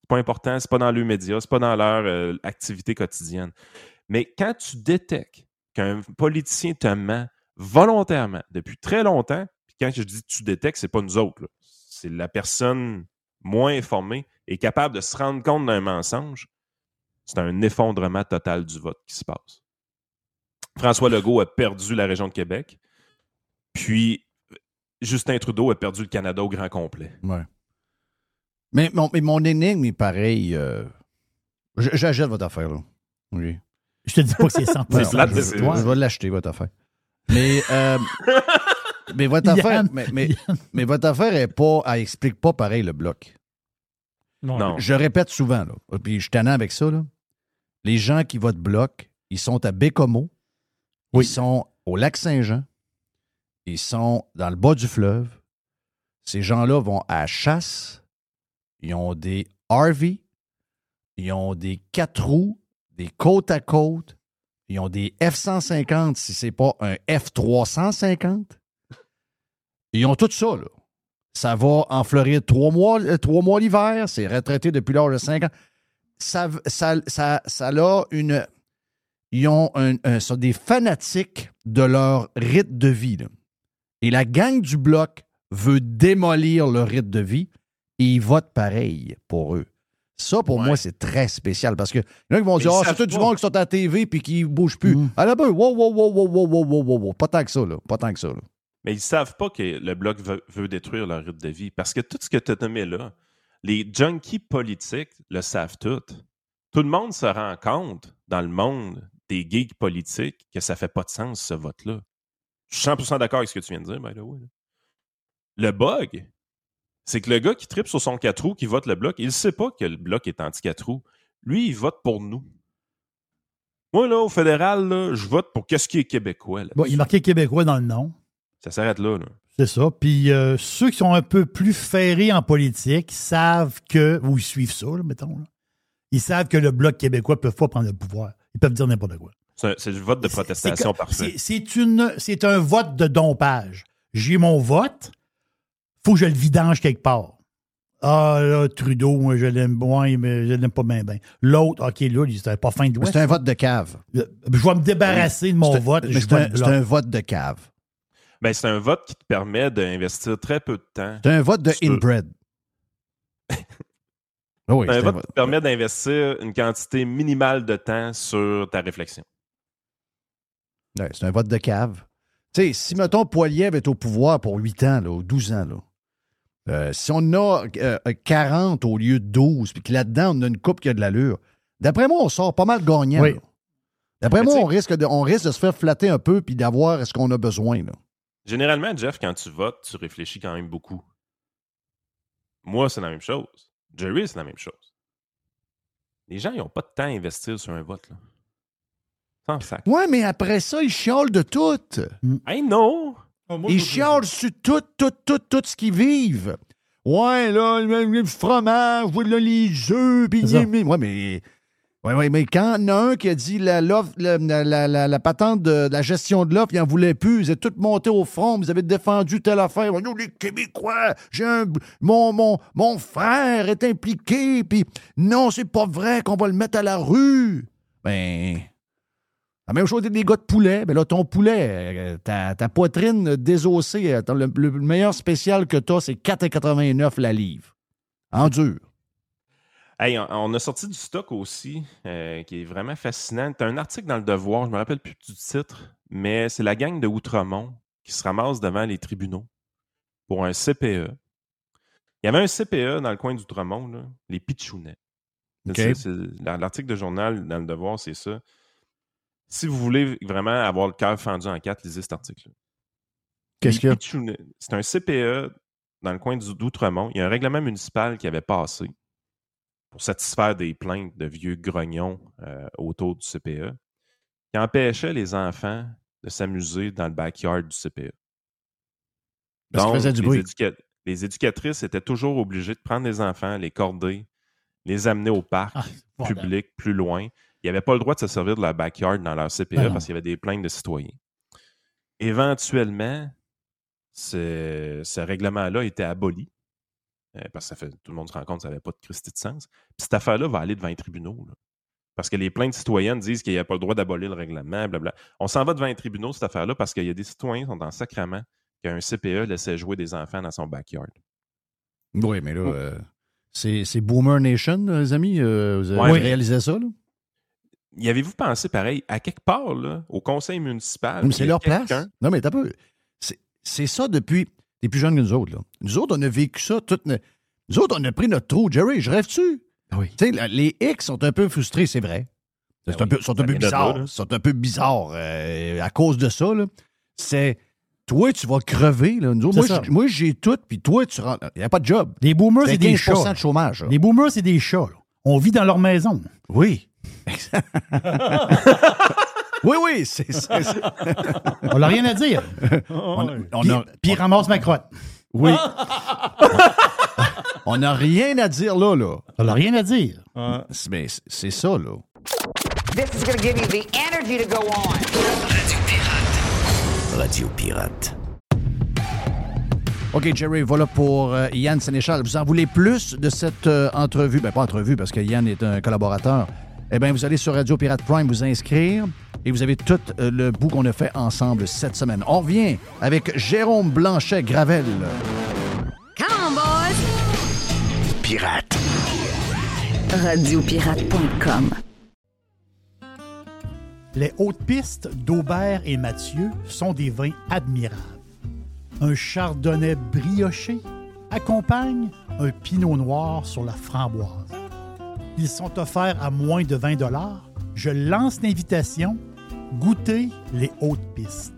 C'est pas important, c'est pas dans leurs médias, c'est pas dans leur euh, activité quotidienne. Mais quand tu détectes qu'un politicien te ment volontairement depuis très longtemps, puis quand je dis tu détectes, c'est pas nous autres, c'est la personne moins informée et capable de se rendre compte d'un mensonge, c'est un effondrement total du vote qui se passe. François Legault a perdu la région de Québec, puis Justin Trudeau a perdu le Canada au grand complet. Ouais. Mais mon, mais mon énigme est pareil. euh, J'achète votre affaire, là. Oui. Je te dis pas que c'est 100 C'est plate, mais je, c'est- je vais l'acheter, votre affaire. Mais, euh, mais votre affaire, mais, mais, mais votre affaire est pas, elle explique pas pareil le bloc. Non. Je répète souvent, là, puis je suis tannant avec ça, là. Les gens qui votent bloc, ils sont à Bécomo, ils sont au lac Saint-Jean, ils sont dans le bas du fleuve. Ces gens-là vont à chasse, ils ont des RV, ils ont des quatre roues, des côte à côte, ils ont des F-150 si c'est pas un F-350. Ils ont tout ça, là. Ça va en Floride trois mois, euh, trois mois l'hiver, c'est retraité depuis l'âge de 5 ans. Ça, ça, ça, ça a une. Ils ont sont des fanatiques de leur rythme de vie. Et la gang du bloc veut démolir leur rythme de vie et ils votent pareil pour eux. Ça, pour moi, c'est très spécial parce que y en a qui vont dire Ah, c'est tout du monde qui sont à la TV puis qui ne bougent plus. À la base, wow, wow, wow, wow, wow, wow, wow, wow, pas tant que ça, là. Pas tant que ça, là. Mais ils savent pas que le bloc veut, veut détruire leur rythme de vie. Parce que tout ce que tu as nommé là, les junkies politiques le savent tout. Tout le monde se rend compte dans le monde des geeks politiques que ça fait pas de sens, ce vote-là. Je suis 100% d'accord avec ce que tu viens de dire, by the way. là. Le bug, c'est que le gars qui tripe sur son 4 roues, qui vote le bloc, il sait pas que le bloc est anti-4 roues. Lui, il vote pour nous. Moi, là, au fédéral, là, je vote pour qu'est-ce qui est québécois. là. Bon, il est marqué québécois dans le nom. Ça s'arrête là. là. C'est ça. Puis euh, ceux qui sont un peu plus ferrés en politique savent que, ou ils suivent ça, là, mettons, là. ils savent que le Bloc québécois ne peut pas prendre le pouvoir. Ils peuvent dire n'importe quoi. C'est un- vote de protestation C'est- parfait. c'est- C'est une- c'est un vote de dompage. J'ai mon vote, faut que je le vidange quelque part. Ah là, Trudeau, moi, je l'aime ouais, mais je l'aime pas bien bien. L'autre, OK, là, il- c'était pas fin de C'est un vote de cave. Je vais me débarrasser de mon vote. C'est un, vote de cave. Ben, c'est un vote qui te permet d'investir très peu de temps. C'est un vote de sur- inbred. Ah oui, un vote. qui te permet d'investir une quantité minimale de temps sur ta réflexion. Ouais, c'est un vote de cave. Tu sais, si, mettons, Poiliev est au pouvoir pour 8 ans, là, ou 12 ans, là, euh, si on a euh, 40 au lieu de 12, puis que là-dedans, on a une coupe qui a de l'allure, d'après moi, on sort pas mal gagnant. Oui. D'après moi, on risque, de, on risque de se faire flatter un peu puis d'avoir ce qu'on a besoin. Là. Généralement, Jeff, quand tu votes, tu réfléchis quand même beaucoup. Moi, c'est la même chose. Jerry, c'est la même chose. Les gens, ils n'ont pas de temps à investir sur un vote. Là. Sans sac. Ouais, mais après ça, ils chiolent de tout. Hey, non! Ils chiolent sur tout, tout, tout, tout ce qu'ils vivent. Ouais, là, le, le fromage, ouais, là, les œufs, puis... Ouais, mais... Ouais, ouais, mais quand il y en a un qui a dit la, la, la, la- la- la patente de, de la gestion de l'offre, il n'en voulait plus. Ils étaient tous montés au front, vous avez défendu telle affaire. Nous, les Québécois, j'ai un, mon, mon, mon frère est impliqué, puis non, c'est pas vrai qu'on va le mettre à la rue. Ben, la même chose des gars de poulet. Ben là, ton poulet, euh, ta, ta poitrine désossée, attends, le, le meilleur spécial que tu as, c'est 4,89 la livre. En dur. Hey, on, a sorti du stock aussi, euh, qui est vraiment fascinant. Tu as un article dans le Devoir, je me rappelle plus du titre, mais c'est la gang de Outremont qui se ramasse devant les tribunaux pour un CPE. Il y avait un CPE dans le coin d'Outremont, les Pichounets. L'article de journal dans le Devoir, c'est ça. Si vous voulez vraiment avoir le cœur fendu en quatre, lisez cet article-là. Qu'est-ce qu'il y a? C'est un CPE dans le coin d'Outremont. Il y a un règlement municipal qui avait passé pour satisfaire des plaintes de vieux grognons euh, autour du CPE qui empêchait les enfants de s'amuser dans le backyard du CPE. Parce Donc, faisaient du les, bruit. les éducatrices étaient toujours obligées de prendre les enfants, les corder, les amener au parc Ah, voilà. public plus loin. Ils n'avaient pas le droit de se servir de la backyard dans leur CPE Ben parce qu'il y avait des plaintes de citoyens. Éventuellement, ce, ce règlement-là a été aboli. euh, parce que ça fait, tout le monde se rend compte que ça n'avait pas de Christie de sens. Puis cette affaire-là va aller devant les tribunaux. là. Parce que les plaintes citoyennes disent qu'il n'y a pas le droit d'abolir le règlement, blablabla. On s'en va devant les tribunaux, cette affaire-là, parce qu'il y a des citoyens qui sont en sacrament qu'un CPE laissait jouer des enfants dans son backyard. Oui, mais là, euh, c'est Boomer Nation, les amis. Euh, vous avez Ouais, réalisé ça, là? Y avez-vous pensé pareil, à quelque part, là, au conseil municipal? Mais c'est leur place. Non, mais t'as peu. C'est- ça depuis. T'es plus jeune que nous autres, là. Nous autres, on a vécu ça toute. Nous autres, on a pris notre trou. Jerry, je rêve-tu? Oui. Tu sais, la- les X sont un peu frustrés, c'est vrai. Ils sont, Ben un peu, oui, sont ça un peu bizarres. là. Sont un peu bizarres euh, à cause de ça, là. C'est. Toi, tu vas crever, là. Nous autres, moi, j'ai tout, puis toi, tu rentres. Il n'y a pas de job. Les boomers, C'est des 15 chats. de chômage. là. Les boomers, c'est des chats. là. On vit dans leur maison. Oui. Oui, oui, c'est ça. On n'a rien à dire. On, on Puis, a- puis il ramasse ma crotte. Oui. on n'a rien à dire là, là. On n'a rien à dire. C'est- Mais c'est- ça, là. This is going to give you the energy to go on. Radio Pirate. OK, Jerry, voilà pour euh, Yann Sénéchal. Vous en voulez plus de cette euh, entrevue? Ben, pas entrevue, parce que Yann est un collaborateur. Eh bien, vous allez sur Radio Pirate Prime vous inscrire et vous avez tout euh, le bout qu'on a fait ensemble cette semaine. On revient avec Jérôme Blanchet-Gravel. Come on, boys! Pirate. Radiopirate.com Les hautes pistes d'Aubert et Mathieu sont des vins admirables. un chardonnay brioché accompagne un pinot noir sur la framboise. Ils sont offerts à moins de 20 Je lance l'invitation. Goûtez les hautes pistes.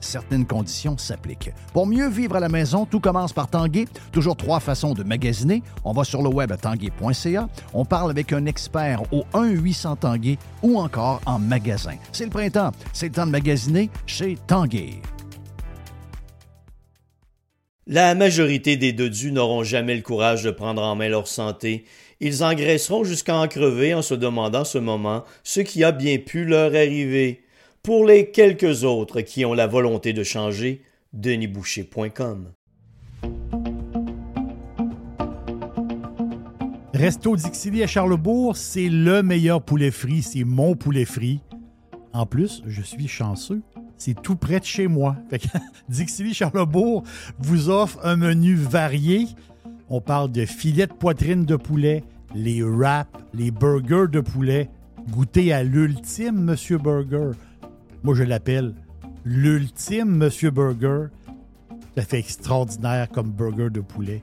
certaines conditions s'appliquent. Pour mieux vivre à la maison, tout commence par Tanguay. Toujours trois façons de magasiner. On va sur le web à tanguay.ca. On parle avec un expert au 1-800 Tanguay ou encore en magasin. C'est le printemps. C'est le temps de magasiner chez Tanguay. La majorité des dodus n'auront jamais le courage de prendre en main leur santé. Ils engraisseront jusqu'à en crever en se demandant ce moment ce qui a bien pu leur arriver. Pour les quelques autres qui ont la volonté de changer, denisboucher.com. Resto Dixili à Charlebourg, c'est le meilleur poulet frit, c'est mon poulet frit. En plus, je suis chanceux, c'est tout près de chez moi. Dixili Charlebourg vous offre un menu varié. On parle de filets de poitrine de poulet, les wraps, les burgers de poulet. Goûtez à l'ultime Monsieur Burger moi, je l'appelle l'ultime Monsieur Burger. Ça fait extraordinaire comme burger de poulet.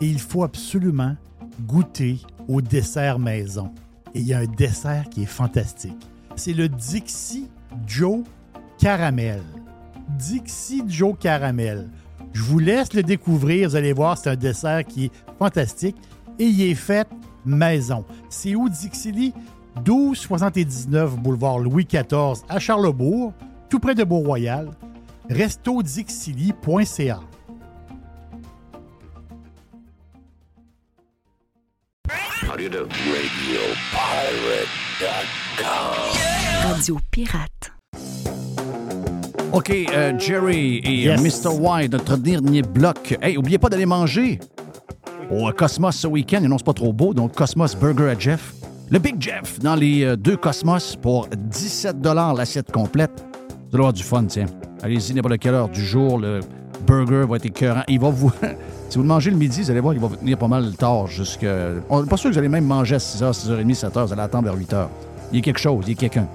Et il faut absolument goûter au dessert maison. Et il y a un dessert qui est fantastique. C'est le Dixie Joe Caramel. Dixie Joe Caramel. Je vous laisse le découvrir. Vous allez voir, c'est un dessert qui est fantastique. Et il est fait maison. C'est où Dixie 1279 boulevard Louis XIV à Charlebourg, tout près de Beau-Royal, restodixili.ca. Radio Pirate. OK, euh, Jerry et euh, Yes. Mr. White, notre dernier bloc. Hey, oubliez pas d'aller manger au Cosmos ce week-end. Non, c'est pas trop beau. Donc, Cosmos Burger à Jeff. Le Big Jeff dans les euh, deux Cosmos pour 17 l'assiette complète. Vous allez avoir du fun, tiens. Allez-y, n'importe quelle heure du jour. Le burger va être écœurant. Il va vous... si vous le mangez le midi, vous allez voir, il va vous tenir pas mal tard jusqu'à... On n'est pas sûr que vous allez même manger à 6h, 6h30, 7h. Vous allez attendre vers 8h. Il y a quelque chose, il y a quelqu'un.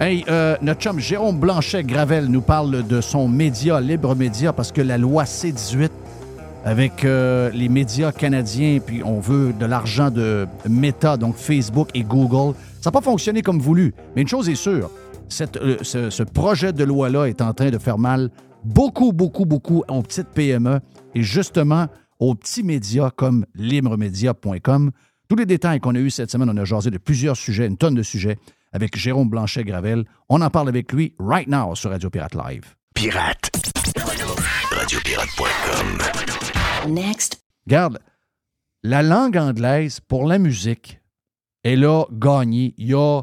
Hey, euh, notre chum Jérôme Blanchet-Gravel nous parle de son média, Libre Média, parce que la loi C-18 avec euh, les médias canadiens, puis on veut de l'argent de Meta, donc Facebook et Google. Ça n'a pas fonctionné comme voulu. Mais une chose est sûre, euh, ce, ce projet de loi-là est en train de faire mal beaucoup, beaucoup, beaucoup aux petites PME et justement aux petits médias comme libremedia.com. Tous les détails qu'on a eus cette semaine, on a jasé de plusieurs sujets, une tonne de sujets, avec Jérôme Blanchet-Gravel. On en parle avec lui right now sur Radio Pirate Live. Pirate. Radiopirate.com. Next. Regarde, la langue anglaise pour la musique, elle a gagné. Il y a,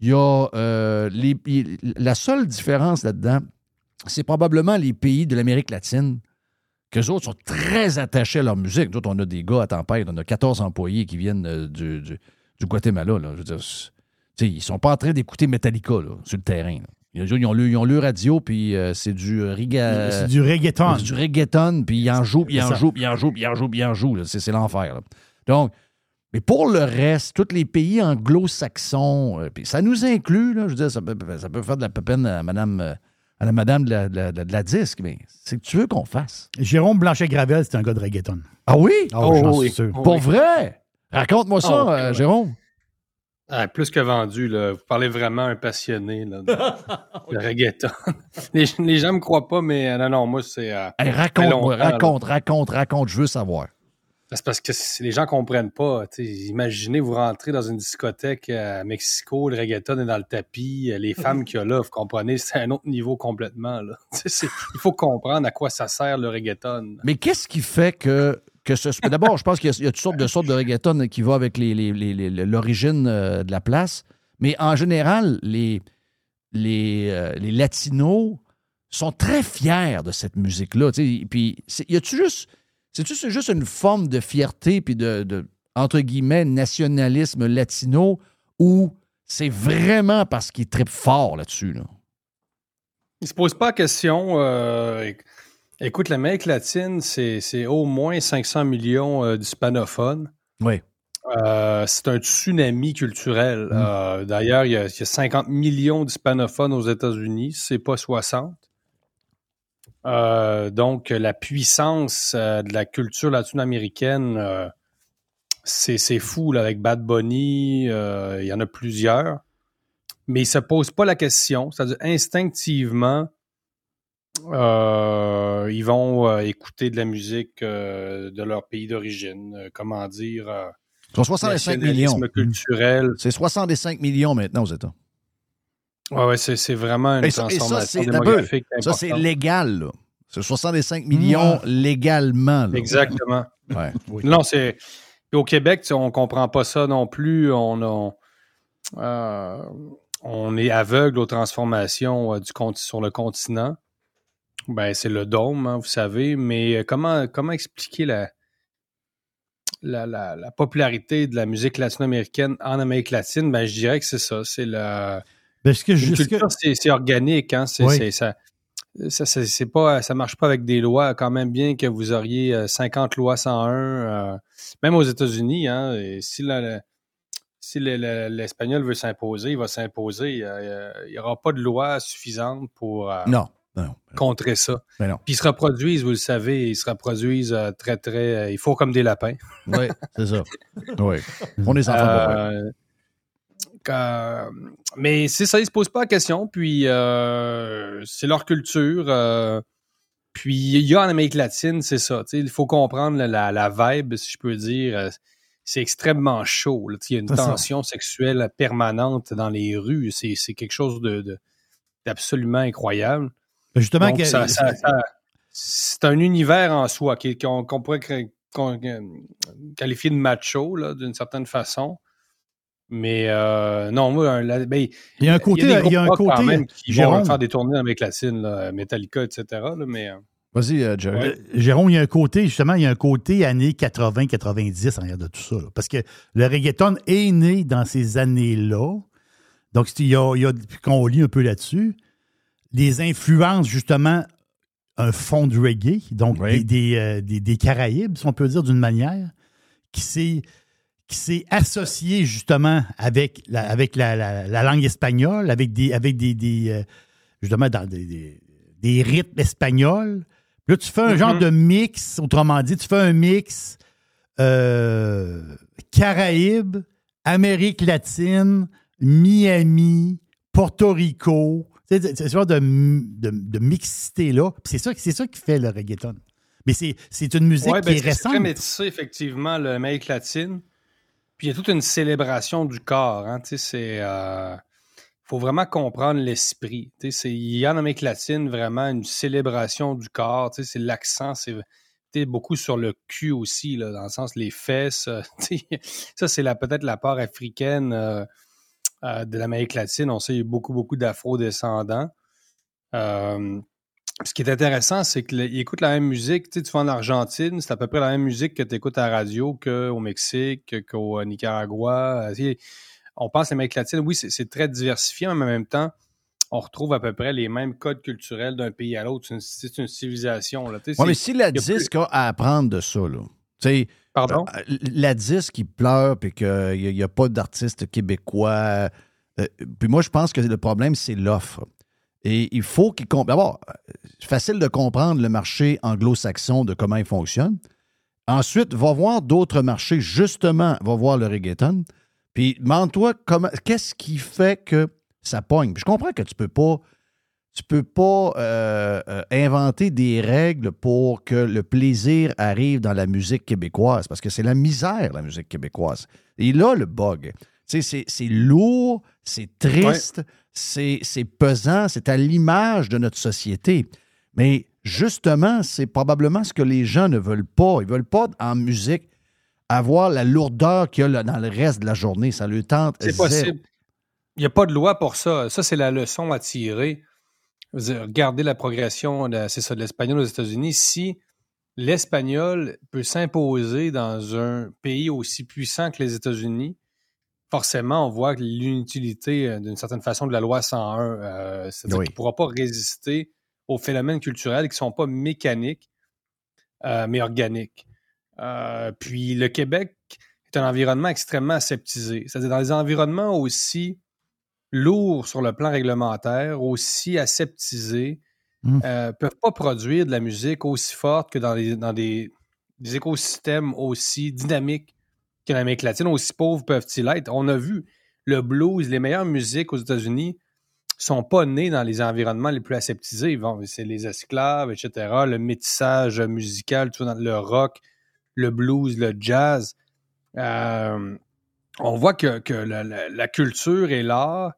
il y a, euh, les- il- la seule différence là-dedans, c'est probablement les pays de l'Amérique latine, qu'eux autres sont très attachés à leur musique. D'autres, on a des gars à tempête, on a 14 employés qui viennent euh, du, du- du Guatemala. Là. Je veux dire, ils sont pas en train d'écouter Metallica là, sur le terrain. là. Ils ont, ils ont le, ils ont le radio, puis euh, c'est du riga... C'est du reggaeton. C'est du reggaeton, puis ils en jouent, puis ils en jouent, puis ils en jouent, puis ils en jouent, puis ils en jouent. C'est c'est l'enfer. là. Donc, mais pour le reste, tous les pays anglo-saxons, euh, puis ça nous inclut, là, je veux dire, ça peut, ça peut faire de la peine à madame, euh, à la madame de la, de la- de la disque, mais c'est que tu veux qu'on fasse. Jérôme Blanchet-Gravel, c'est un gars de reggaeton. Ah oui? Oh, j'en suis sûr. Pour vrai? Raconte-moi ça, Ah, ouais, euh, ouais. Jérôme. Ah, plus que vendu, là. Vous parlez vraiment un passionné, là, de, de reggaeton. Les, les gens me croient pas, mais euh, non, non, moi, c'est... euh, Hey, là. raconte, raconte, raconte, je veux savoir. C'est parce que les gens comprennent pas. Imaginez, vous rentrez dans une discothèque à Mexico, le reggaeton est dans le tapis, euh, les femmes qu'il y a là, vous comprenez, c'est un autre niveau complètement. Là. Il faut comprendre à quoi ça sert le reggaeton. Mais qu'est-ce qui fait que, D'abord, je pense qu'il y a, toutes sortes de sortes de reggaeton qui vont avec les- les- l'origine euh, de la place. Mais en général, les, les, euh, les Latinos sont très fiers de cette musique-là. Puis, y a-tu juste. C'est juste une forme de fierté puis de, entre guillemets, nationalisme latino ou c'est vraiment parce qu'il tripe fort là-dessus? Là? Il se pose pas la question. euh, écoute, l'Amérique latine, c'est au moins 500 millions euh, d'hispanophones. Oui. Euh, c'est un tsunami culturel. Mm. Euh, D'ailleurs, il, y a- il y a 50 millions d'hispanophones aux États-Unis, c'est pas 60. Euh, donc, la puissance de la culture latino-américaine, c'est fou là, avec Bad Bunny, il y en a plusieurs. Mais il se pose pas la question, c'est-à-dire instinctivement, euh, ils vont euh, écouter de la musique euh, de leur pays d'origine. Comment dire Ils sont 65 nationalisme millions. culturel. C'est 65 millions maintenant aux États. Ouais, ouais, c'est vraiment une Et ça, et ça, transformation c'est d'abord, démographique ça, c'est légal. C'est 65 millions légalement. là. Exactement. Ouais. Non, c'est. Au Québec, on comprend pas ça non plus. On, on, on est aveugle aux transformations du sur le continent. Ben, c'est le dôme, hein, vous savez. Mais euh, comment, comment expliquer la, la, la, la popularité de la musique latino-américaine en Amérique latine? Ben, je dirais que c'est ça. C'est la. Parce que culture, c'est c'est organique, hein. C'est, Oui. c'est- ça, ça, c'est- pas, ça marche pas avec des lois. Quand même bien que vous auriez euh, 50 lois 101, euh, même aux États-Unis, hein. et si la- la- si le- le- l'espagnol veut s'imposer, il va s'imposer. Euh, Il n'y aura pas de loi suffisante pour euh, Non. Non. contrer ça. Non. Puis ils se reproduisent, vous le savez, ils se reproduisent euh, très, très. euh, il faut comme des lapins. Oui, c'est ça. Oui. On est enfants de papa. Euh, mais c'est ça, ils se posent pas la question. Puis euh, c'est leur culture. euh, puis il y a en Amérique latine, c'est ça. Il faut comprendre la, vibe, si je peux dire. euh, C'est extrêmement chaud. là, Il y a une ça. tension sexuelle permanente dans les rues. C'est c'est quelque chose de, de- d'absolument incroyable. Ben, Justement, que- ça- ça- ça- c'est un univers en soi qui- qu'on pourrait euh, qualifier de macho, là, d'une certaine façon. Mais euh, non, moi, un- la- ben, Il y a un côté- il y a un groupes rock quand côté, même qui Jérôme. vont faire des tournées là, Metallica, etc. là, mais euh, Vas-y, euh, Jerry. Jérôme, il y a un côté, justement, il y a un côté années 80-90 en arrière de tout ça. là. Parce que le reggaeton est né dans ces années-là. Donc, il y a, il y a- puis qu'on lit un peu là-dessus, les influences, justement, un fond de reggae, donc des, des, euh, des- des Caraïbes, si on peut dire d'une manière, qui s'est qui s'est associé justement avec la, avec la, la- la langue espagnole, avec des, avec des, des, euh, justement dans des, rythmes espagnols. Puis là, tu fais un genre de mix, autrement dit, tu fais un mix euh, Caraïbes, Amérique latine, Miami, Porto Rico. C'est ce genre de, de, de mixité-là. C'est ça, c'est ça qui fait le reggaeton. Mais c'est c'est une musique ouais, qui ben, est c'est- c'est récente. très métissé, effectivement, l'Amérique latine. Puis il y a toute une célébration du corps. Hein, c'est. euh, faut vraiment comprendre l'esprit. Tu sais, c'est- Il y a en Amérique latine vraiment une célébration du corps. C'est l'accent, c'est beaucoup sur le cul aussi, là, dans le sens les fesses. euh, ça, c'est la- peut-être la part africaine euh, euh, de l'Amérique latine. On sait qu'il y a beaucoup, beaucoup d'afro-descendants. Euh, ce qui est intéressant, c'est qu'ils écoutent la même musique. Tu, sais, tu vas en Argentine, c'est à peu près la même musique que tu écoutes à la radio qu'au Mexique, qu'au Nicaragua. Euh, tu sais, On pense à l'Amérique latine, oui, c'est très diversifié, mais en même temps, on retrouve à peu près les mêmes codes culturels d'un pays à l'autre. C'est une, civilisation. Là. Tu sais, Ouais, mais si la plus- disque a à apprendre de ça, là. Tu sais, Pardon? euh, la disque qui pleure puis qu'il n'y a, pas d'artiste québécois. euh, puis moi, je pense que le problème, c'est l'offre. Et il faut qu'il comprenne. D'abord, euh, c'est facile de comprendre le marché anglo-saxon de comment il fonctionne. Ensuite, va voir d'autres marchés, justement, va voir le reggaeton. Puis demande-toi qu'est-ce qui fait que ça pogne? Puis je comprends que tu peux pas tu peux pas euh, euh, inventer des règles pour que le plaisir arrive dans la musique québécoise, parce que c'est la misère, la musique québécoise. Et là, le bug. C'est- lourd, c'est triste, c'est c'est pesant, c'est à l'image de notre société. Mais justement, c'est probablement ce que les gens ne veulent pas. Ils veulent pas, en musique, avoir la lourdeur qu'il y a dans le reste de la journée. Ça le tente. C'est possible. Il n'y a pas de loi pour ça. Ça, c'est la leçon à tirer. Regardez la progression, de- c'est ça, de l'espagnol aux États-Unis. Si l'espagnol peut s'imposer dans un pays aussi puissant que les États-Unis, forcément, on voit l'inutilité, euh, d'une certaine façon, de la loi 101. Euh, C'est-à-dire Oui. qu'il ne pourra pas résister aux phénomènes culturels qui ne sont pas mécaniques, euh, mais organiques. Euh, puis le Québec est un environnement extrêmement aseptisé. C'est-à-dire dans les environnements aussi lourds sur le plan réglementaire, aussi aseptisés, Mm. euh, peuvent pas produire de la musique aussi forte que dans, les, dans des, des écosystèmes aussi dynamiques que l'Amérique latine, aussi pauvres peuvent-ils être. On a vu le blues, les meilleures musiques aux États-Unis sont pas nées dans les environnements les plus aseptisés. Bon, c'est les esclaves, etc., le métissage musical, tout dans le rock, le blues, le jazz. Euh, on voit que, que la, la- la culture et l'art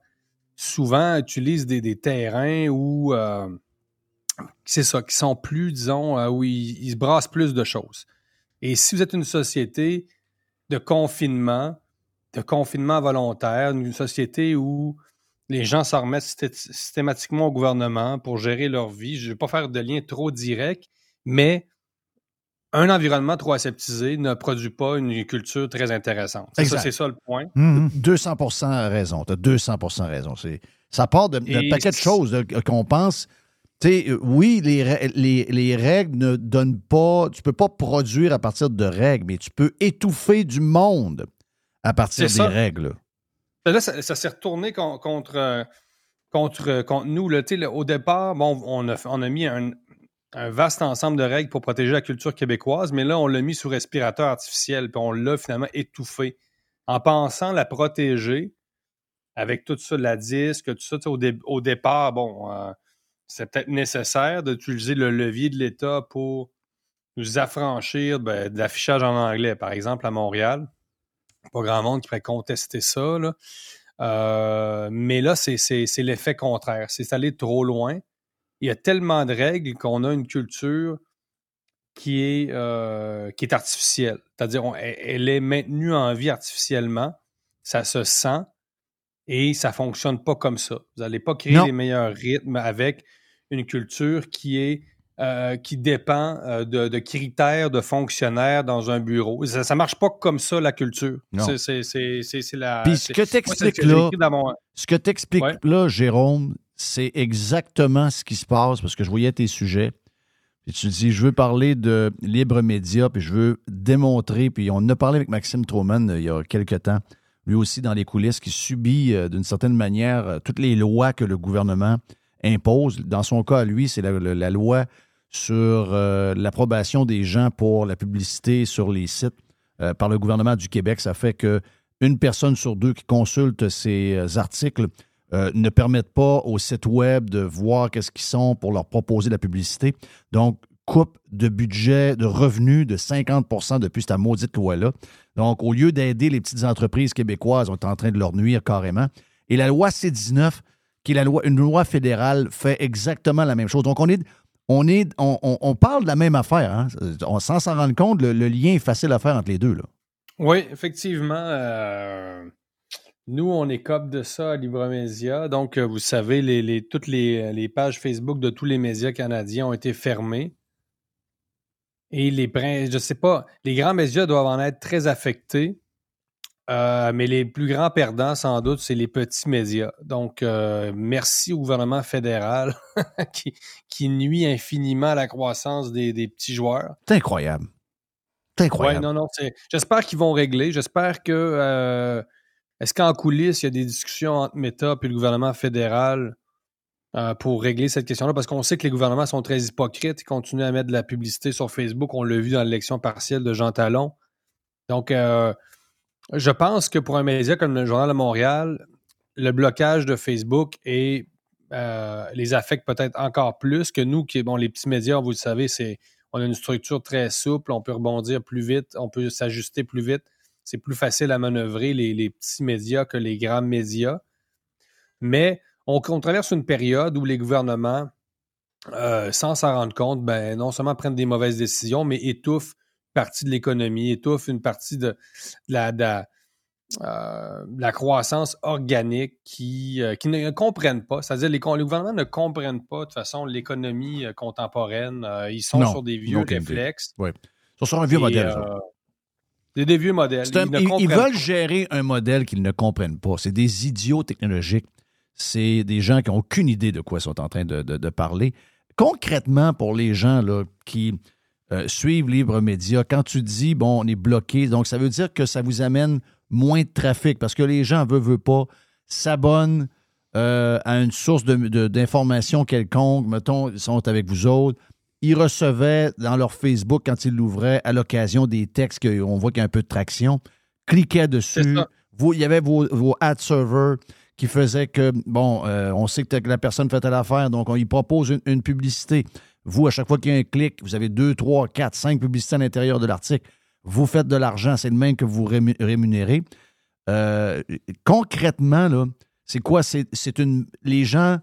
souvent utilisent des, des terrains où euh, c'est ça, qui sont plus, disons, euh, où ils, ils se brassent plus de choses. Et si vous êtes une société de confinement, de confinement volontaire, une société où les gens s'en remettent systé- systématiquement au gouvernement pour gérer leur vie, je ne vais pas faire de lien trop direct, mais un environnement trop aseptisé ne produit pas une culture très intéressante. C'est ça, Exact. c'est ça le point. Mhm. 200 raison. Tu as 200 raison. Ça part de- d'un Et paquet de choses là, qu'on pense. Euh, oui, les, ra- les- les règles ne donnent pas. Tu peux pas produire à partir de règles, mais tu peux étouffer du monde à partir des ça. règles. Là, ça, ça s'est retourné con- contre, euh, contre, euh, contre nous. Là. Là, au départ, bon, on a, on a mis un, un vaste ensemble de règles pour protéger la culture québécoise, mais là, on l'a mis sous respirateur artificiel, puis on l'a finalement étouffé en pensant la protéger avec tout ça, la disque, tout ça. Au, dé- au départ, bon, euh, c'est peut-être nécessaire d'utiliser le levier de l'État pour nous affranchir ben, de l'affichage en anglais, par exemple, à Montréal. Pas grand monde qui pourrait contester ça. Là. Euh, mais là, c'est- l'effet contraire. C'est aller trop loin. Il y a tellement de règles qu'on a une culture qui est, euh, qui est artificielle. C'est-à-dire, elle, elle est maintenue en vie artificiellement. Ça se sent et ça fonctionne pas comme ça. Vous n'allez pas créer Non. les meilleurs rythmes avec une culture qui est euh, qui dépend euh, de, de critères de fonctionnaires dans un bureau. Ça, ça marche pas comme ça, la culture. Non. C'est- la. Puis ce que que j'ai là, mon- ce que t'expliques Ouais. là, Jérôme, c'est exactement ce qui se passe parce que je voyais tes sujets. Tu dis, je veux parler de libre média, puis je veux démontrer, puis on a parlé avec Maxime Troman euh, il y a quelque temps, lui aussi dans les coulisses, qui subit euh, d'une certaine manière euh, toutes les lois que le gouvernement impose. Dans son cas, lui, c'est la, loi sur l'approbation des gens pour la publicité sur les sites par le gouvernement du Québec. Ça fait que une personne sur deux qui consulte ces articles euh, ne permettent pas au site web de voir qu'est-ce qu'ils sont pour leur proposer la publicité. Donc, coupe de budget, de revenus de 50% depuis cette maudite loi-là. Donc, au lieu d'aider les petites entreprises québécoises, on est en train de leur nuire carrément. Et la loi C-19, qui est une loi fédérale, fait exactement la même chose. Donc, on est, on est, on, parle de la même affaire. hein. Sans s'en rendre compte, le, lien est facile à faire entre les deux. Oui, effectivement. euh, nous, on écope de ça à Libremédia. Donc, euh, vous savez, les, les- toutes les, les pages Facebook de tous les médias canadiens ont été fermées. Et les je sais pas, les grands médias doivent en être très affectés. euh, mais les plus grands perdants, sans doute, c'est les petits médias. Donc, euh, merci au gouvernement fédéral qui, qui nuit infiniment à la croissance des, des petits joueurs. C'est incroyable. C'est incroyable. Ouais, non, non. J'espère qu'ils vont régler. J'espère que. euh, Est-ce qu'en coulisses, il y a des discussions entre Meta et le gouvernement fédéral euh, pour régler cette question-là? Parce qu'on sait que les gouvernements sont très hypocrites. Ils continuent à mettre de la publicité sur Facebook. On l'a vu dans l'élection partielle de Jean Talon. Donc, euh, je pense que pour un média comme le Journal de Montréal, le blocage de Facebook euh, les affecte peut-être encore plus que nous, qui, bon, les petits médias, vous le savez, c'est on a une structure très souple, on peut rebondir plus vite, on peut s'ajuster plus vite. C'est plus facile à manœuvrer les, les petits médias que les grands médias. Mais on, on traverse une période où les gouvernements, euh, sans s'en rendre compte, ben, non seulement prennent des mauvaises décisions, mais étouffent une partie de l'économie, étouffent une partie de, de la, de la- euh, la croissance organique qui, euh, qui ne comprennent pas. C'est-à-dire les, les gouvernements ne comprennent pas de toute façon l'économie contemporaine. Ils sont Non, sur des vieux réflexes. Oui. Ils sont sur un vieux Et, modèle. Ça. des, vieux modèles. C'est un- ils, veulent pas. gérer un modèle qu'ils ne comprennent pas. C'est des idiots technologiques. C'est des gens qui n'ont aucune idée de quoi ils sont en train de, de- de parler. Concrètement, pour les gens là, qui euh, suivent Libre Média, quand tu dis, bon, on est bloqué, donc ça veut dire que ça vous amène moins de trafic parce que les gens, veulent, veulent pas, s'abonnent euh, à une source de- d'information quelconque. Mettons, ils sont avec vous autres. Ils recevaient dans leur Facebook, quand ils l'ouvraient, à l'occasion des textes qu'on voit qu'il y a un peu de traction, cliquaient dessus. Vous, il y avait vos, vos ad servers qui faisaient que, bon, euh, on sait que la personne fait telle affaire, donc on y propose une, une publicité. Vous, à chaque fois qu'il y a un clic, vous avez deux, trois, quatre, cinq publicités à l'intérieur de l'article. Vous faites de l'argent, c'est le même que vous rému- rémunérez. Euh, concrètement, là, c'est quoi? C'est une. Les gens,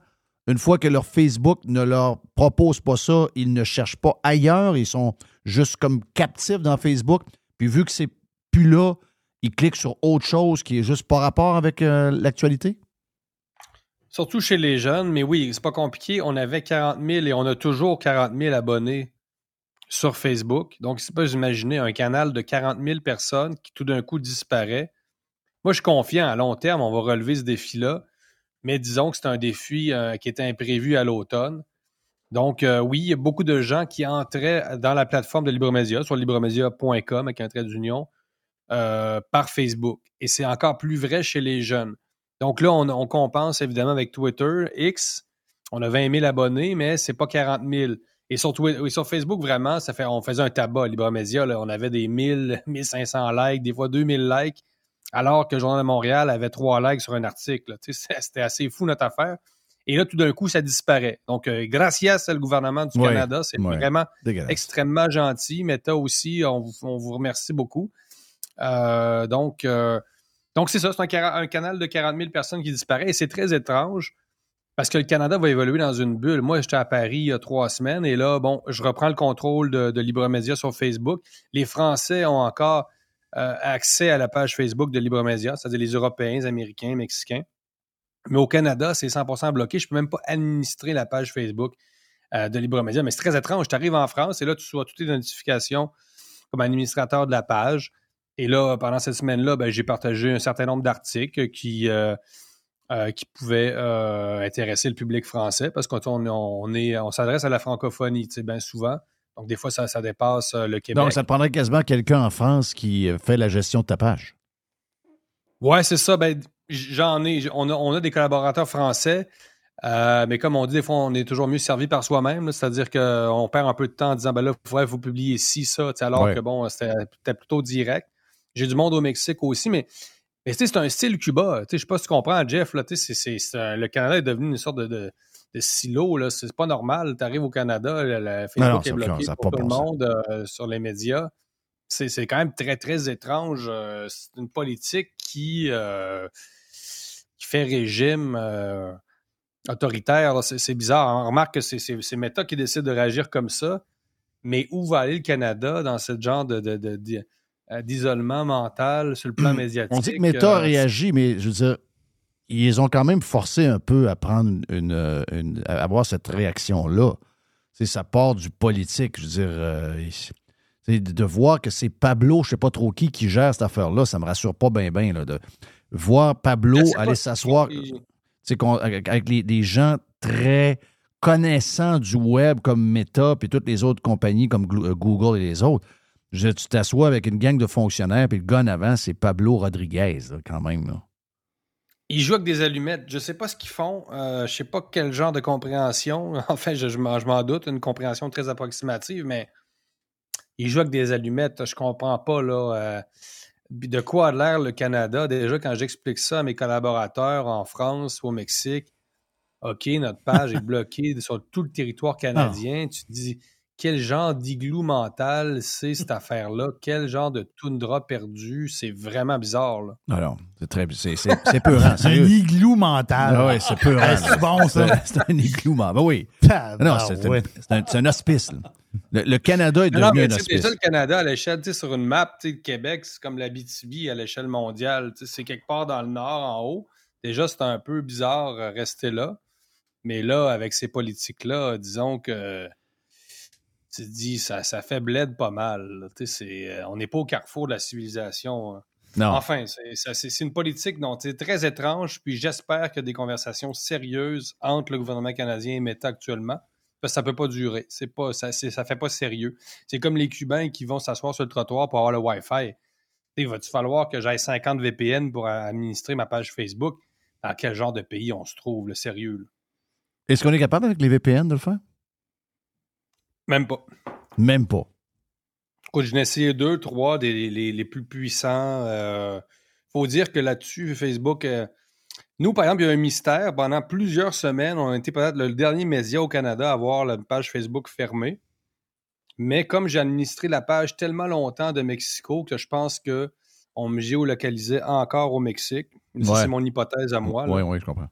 une fois que leur Facebook ne leur propose pas ça, ils ne cherchent pas ailleurs, ils sont juste comme captifs dans Facebook. Puis vu que c'est plus là, ils cliquent sur autre chose qui est juste par rapport avec euh, l'actualité? Surtout chez les jeunes, mais oui, c'est pas compliqué. On avait 40 000 et on a toujours 40 000 abonnés sur Facebook. Donc, c'est pas imaginer un canal de 40 000 personnes qui tout d'un coup disparaît. Moi, je suis confiant à long terme, on va relever ce défi-là. Mais disons que c'est un défi euh, qui était imprévu à l'automne. Donc, euh, oui, il y a beaucoup de gens qui entraient dans la plateforme de LibreMedia, sur libremedia.com avec un trait d'union, euh, par Facebook. Et c'est encore plus vrai chez les jeunes. Donc là, on, compense évidemment avec Twitter, X. On a 20 000 abonnés, mais c'est pas 40 000. Et sur, Facebook, vraiment, ça fait, on faisait un tabac, LibreMedia. Là, on avait des 1000, 1500 likes, des fois 2000 likes, alors que le Journal de Montréal avait 3 likes sur un article. C'était assez fou notre affaire. Et là, tout d'un coup, ça disparaît. Donc, euh, gracias le gouvernement du Ouais, Canada. C'est ouais. vraiment extrêmement gentil. Meta aussi, on, vous- on vous remercie beaucoup. Euh, donc, euh, donc c'est ça, c'est un, canal de 40 000 personnes qui disparaît et c'est très étrange parce que le Canada va évoluer dans une bulle. Moi, j'étais à Paris il y a trois semaines et là, bon, je reprends le contrôle de, de LibreMedia sur Facebook. Les Français ont encore euh, accès à la page Facebook de LibreMedia, c'est-à-dire les Européens, Américains, Mexicains. Mais au Canada, c'est 100% bloqué. Je ne peux même pas administrer la page Facebook euh, de LibreMedia. Mais c'est très étrange. Tu arrives en France et là, tu reçois toutes les notifications comme administrateur de la page. Et là, pendant cette semaine-là, ben, j'ai partagé un certain nombre d'articles qui, euh, qui pouvaient intéresser le public français parce qu'on on, on s'adresse à la francophonie, bien souvent. Donc, des fois, ça, ça dépasse euh, le Québec. Donc, ça prendrait quasiment quelqu'un en France qui euh, fait la gestion de ta page. Ouais, c'est ça. Ben, j'en ai. On a, on a des collaborateurs français, euh, mais comme on dit, des fois, on est toujours mieux servi par soi-même. C'est-à-dire qu'on perd un peu de temps en disant, ben là, il faudrait vous publier ci, ça, alors Ouais. que bon, c'était plutôt direct. J'ai du monde au Mexique aussi, mais, mais tu sais, c'est un style Cuba. Je sais pas si tu comprends, Jeff. Là, le Canada est devenu une sorte de, de, de silo. là. C'est pas normal. Tu arrives au Canada, le, le Facebook Non, non, est ça- bloqué ça a pour tout le monde euh, sur les médias. C'est c'est quand même très, très étrange. Euh, c'est une politique qui, euh, qui fait régime autoritaire. là. C'est c'est bizarre. On remarque que c'est- c'est c'est Meta qui décide de réagir comme ça. Mais où va aller le Canada dans ce genre de, de- de- de- d'isolement mental sur le plan médiatique? On dit que Meta Euh, réagit, mais je veux dire, ils ont quand même forcé un peu à prendre une, une- à avoir cette réaction-là. C'est ça part du politique. Je veux dire, euh, c'est de voir que c'est Pablo, je ne sais pas trop qui, qui gère cette affaire-là, ça me rassure pas bien, bien. de voir Pablo aller s'asseoir avec, les, des gens très connaissants du web comme Meta et toutes les autres compagnies comme euh, Google et les autres. Je- tu t'assois avec une gang de fonctionnaires, puis le gars en avant, c'est Pablo Rodriguez, là, quand même. là. Ils jouent avec des allumettes. Je sais pas ce qu'ils font. Euh, je sais pas quel genre de compréhension. Enfin, je, je m'en je m'en doute, une compréhension très approximative, mais ils jouent avec des allumettes. Je comprends pas là. euh, de quoi a l'air le Canada? Déjà, quand j'explique ça à mes collaborateurs en France ou au Mexique, OK, notre page est bloquée sur tout le territoire canadien. Tu te dis quel genre d'igloo mental c'est cette affaire-là? Quel genre de toundra perdu? C'est vraiment bizarre. Là. Non, non, c'est très. C'est c'est- c'est Un igloo mental. Ah oui, c'est peurant. Ah, c'est bon, ça. C'est- C'est un igloo mental. Ben oui. Ah, non, bah, c'est ouais. un, c'est un- c'est un hospice. là. Le, le Canada est Non, non, devenu mais un tu sais, hospice. déjà, le Canada, à l'échelle, tu sais, sur une map, tu sais, le Québec, c'est comme la BTB à l'échelle mondiale. Tu sais, C'est quelque part dans le nord, en haut. Déjà, c'est un peu bizarre euh, rester là. Mais là, avec ces politiques-là, disons que tu te dis, ça, ça fait bled pas mal. euh, on n'est pas au carrefour de la civilisation. hein. Non. Enfin, c'est, une politique dont c'est très étrange, puis j'espère a des conversations sérieuses entre le gouvernement canadien et Meta actuellement. Parce que ça peut pas durer. C'est pas, ça, ça fait pas sérieux. C'est comme les Cubains qui vont s'asseoir sur le trottoir pour avoir le Wi-Fi. Il va-tu falloir que j'aille 50 VPN pour administrer ma page Facebook? Dans quel genre de pays on se trouve, le sérieux? Est-ce qu'on est capable avec les VPN de le faire? Même pas. Même pas. Écoute, j'en ai essayé deux, trois des les, les plus puissants. Il faut dire que là-dessus, Facebook, euh, nous, par exemple, il y a un mystère. Pendant plusieurs semaines, on a été peut-être le dernier média au Canada à avoir la page Facebook fermée. Mais comme j'ai administré la page tellement longtemps de Mexico que je pense que on me géolocalisait encore au Mexique. Ouais. C'est mon hypothèse à moi. Oui, oui, je comprends.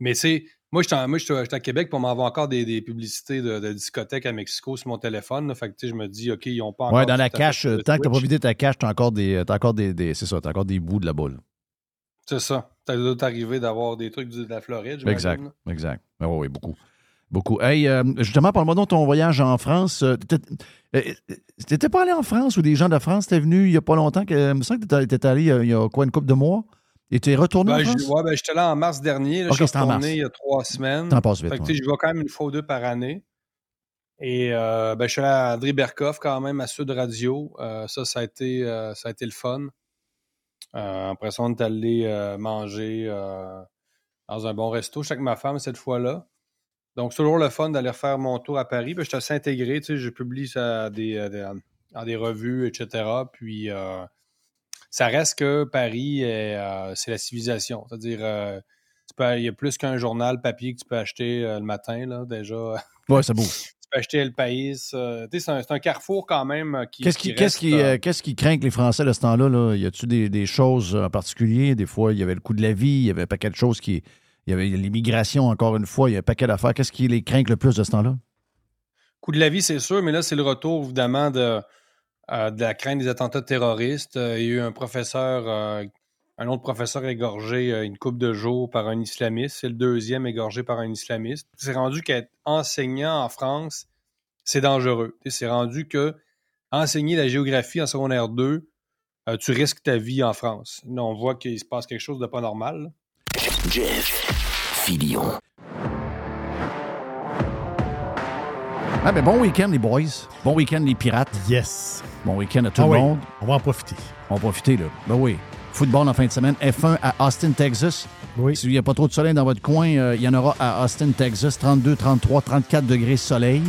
Mais c'est. Moi, j'étais j'étais à Québec pour m'avoir encore des, des publicités de, de discothèques à Mexico sur mon téléphone. là. Fait que, tu je me dis, OK, ils n'ont pas encore. Ouais, dans la cache, de tant que t'as pas Twitch. vidé ta cache, t'as encore des. Encore des, des- c'est ça, t'as encore des bouts de la boule. C'est ça. Ça doit t'arriver d'avoir des trucs de la Floride, Exact, exact. Ah oui, beaucoup. Beaucoup. Hey, euh, justement, parle-moi de ton voyage en France. Euh, t'étais- euh, pas allé en France ou des gens de France étaient venus il y a pas longtemps? Que, il me semble que t'étais- allé il y a quoi, une couple de mois? Et t'es retourné Ben, en je- France? ouais, ben, j'étais là en mars dernier. Là, je suis en retourné mars. il y a trois semaines. T'en passes vite, Fait que, tu sais, ouais. Je vais quand même une fois ou deux par année. Et euh, ben, je suis allé à André Berkoff quand même à Sud Radio. Euh, ça, ça a, été, euh, ça a été le fun. Après ça, on est allé manger dans un bon resto. Je suis avec ma femme cette fois-là. Donc, c'est toujours le fun d'aller refaire mon tour à Paris. Puis, je suis assez intégré. Tu sais, je publie ça à des, à des- dans des revues, etc. Puis, euh, ça reste que Paris, euh, c'est la civilisation. C'est-à-dire, euh, il y a plus qu'un journal papier que tu peux acheter euh, le matin, là, déjà. Ouais, ça bouge. tu peux acheter El País. tu sais, c'est un, carrefour quand même qui. Qu'est-ce qui, qui qu'est-ce qui, qui craint que les Français de ce temps-là? Là? Y a-tu des, des choses en particulier? Des fois, il y avait le coût de la vie, il y avait un paquet de choses qui. Il y avait l'immigration, encore une fois, il y a un paquet d'affaires. Qu'est-ce qui les craint le plus de ce temps-là? Coût de la vie, c'est sûr, mais là, c'est le retour, évidemment, de, de la crainte des attentats terroristes. Euh, il y a eu un professeur, euh, un autre professeur égorgé euh, une coupe de jours par un islamiste. C'est le deuxième égorgé par un islamiste. C'est rendu qu'être enseignant en France, c'est dangereux. C'est rendu que enseigner la géographie en secondaire 2, euh, tu risques ta vie en France. On voit qu'il se passe quelque chose de pas normal. Jeff. Ah, ben bon week-end, les boys. Bon week-end, les pirates. Yes. Bon week-end à tout Ah le oui, monde. On va en profiter. On va profiter, là. Ben oui. Football en fin de semaine. F1 à Austin, Texas. Oui. S'il n'y a pas trop de soleil dans votre coin, euh, il y en aura à Austin, Texas. 32, 33, 34 degrés soleil.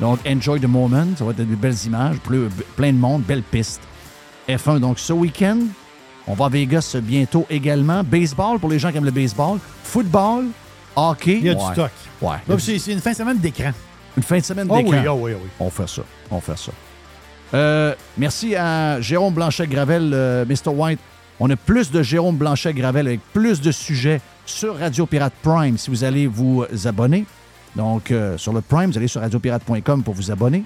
Donc, enjoy the moment. Ça va être des belles images. Ple- plein de monde, belle piste. F1, donc ce week-end. On va à Vegas bientôt également. Baseball pour les gens qui aiment le baseball. Football, hockey. Il y a du stock. Ouais. C'est une fin de semaine d'écran. Une fin de semaine Oh oui, oh oui, oh oui. On fait ça. On fait ça. Euh, merci à Jérôme Blanchet-Gravel, euh, Mr. White. On a plus de Jérôme Blanchet-Gravel avec plus de sujets sur Radio Pirate Prime si vous allez vous abonner. Donc, euh, sur le Prime, vous allez sur radiopirate.com pour vous abonner.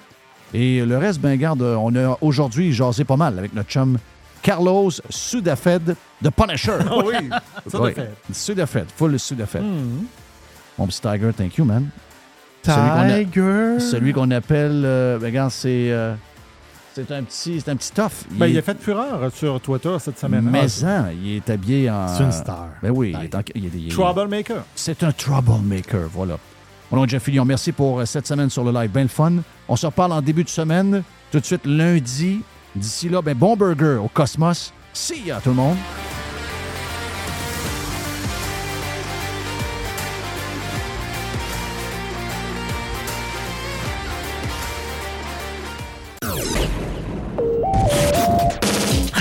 Et le reste, ben garde, on a aujourd'hui jasé pas mal avec notre chum Carlos Sudafed de Punisher. Ah oui, Sudafed. Sudafed, full Sudafed. Hmm. Mon petit Tiger, thank you, man. Celui qu'on a- Tiger. celui qu'on appelle, euh, ben, regarde, c'est euh, c'est un petit, c'est un petit tough. Ben, il a fait fureur sur Twitter cette semaine. Mais hein, il est habillé en. C'est une star. Ben oui, il est en- il est- il est- Troublemaker. C'est un troublemaker, voilà. Mon nom est Jeff Fillion. Merci pour euh, cette semaine sur le live. Ben le fun. On se reparle en début de semaine, tout de suite lundi. D'ici là, ben bon burger au Cosmos. See ya, tout le monde.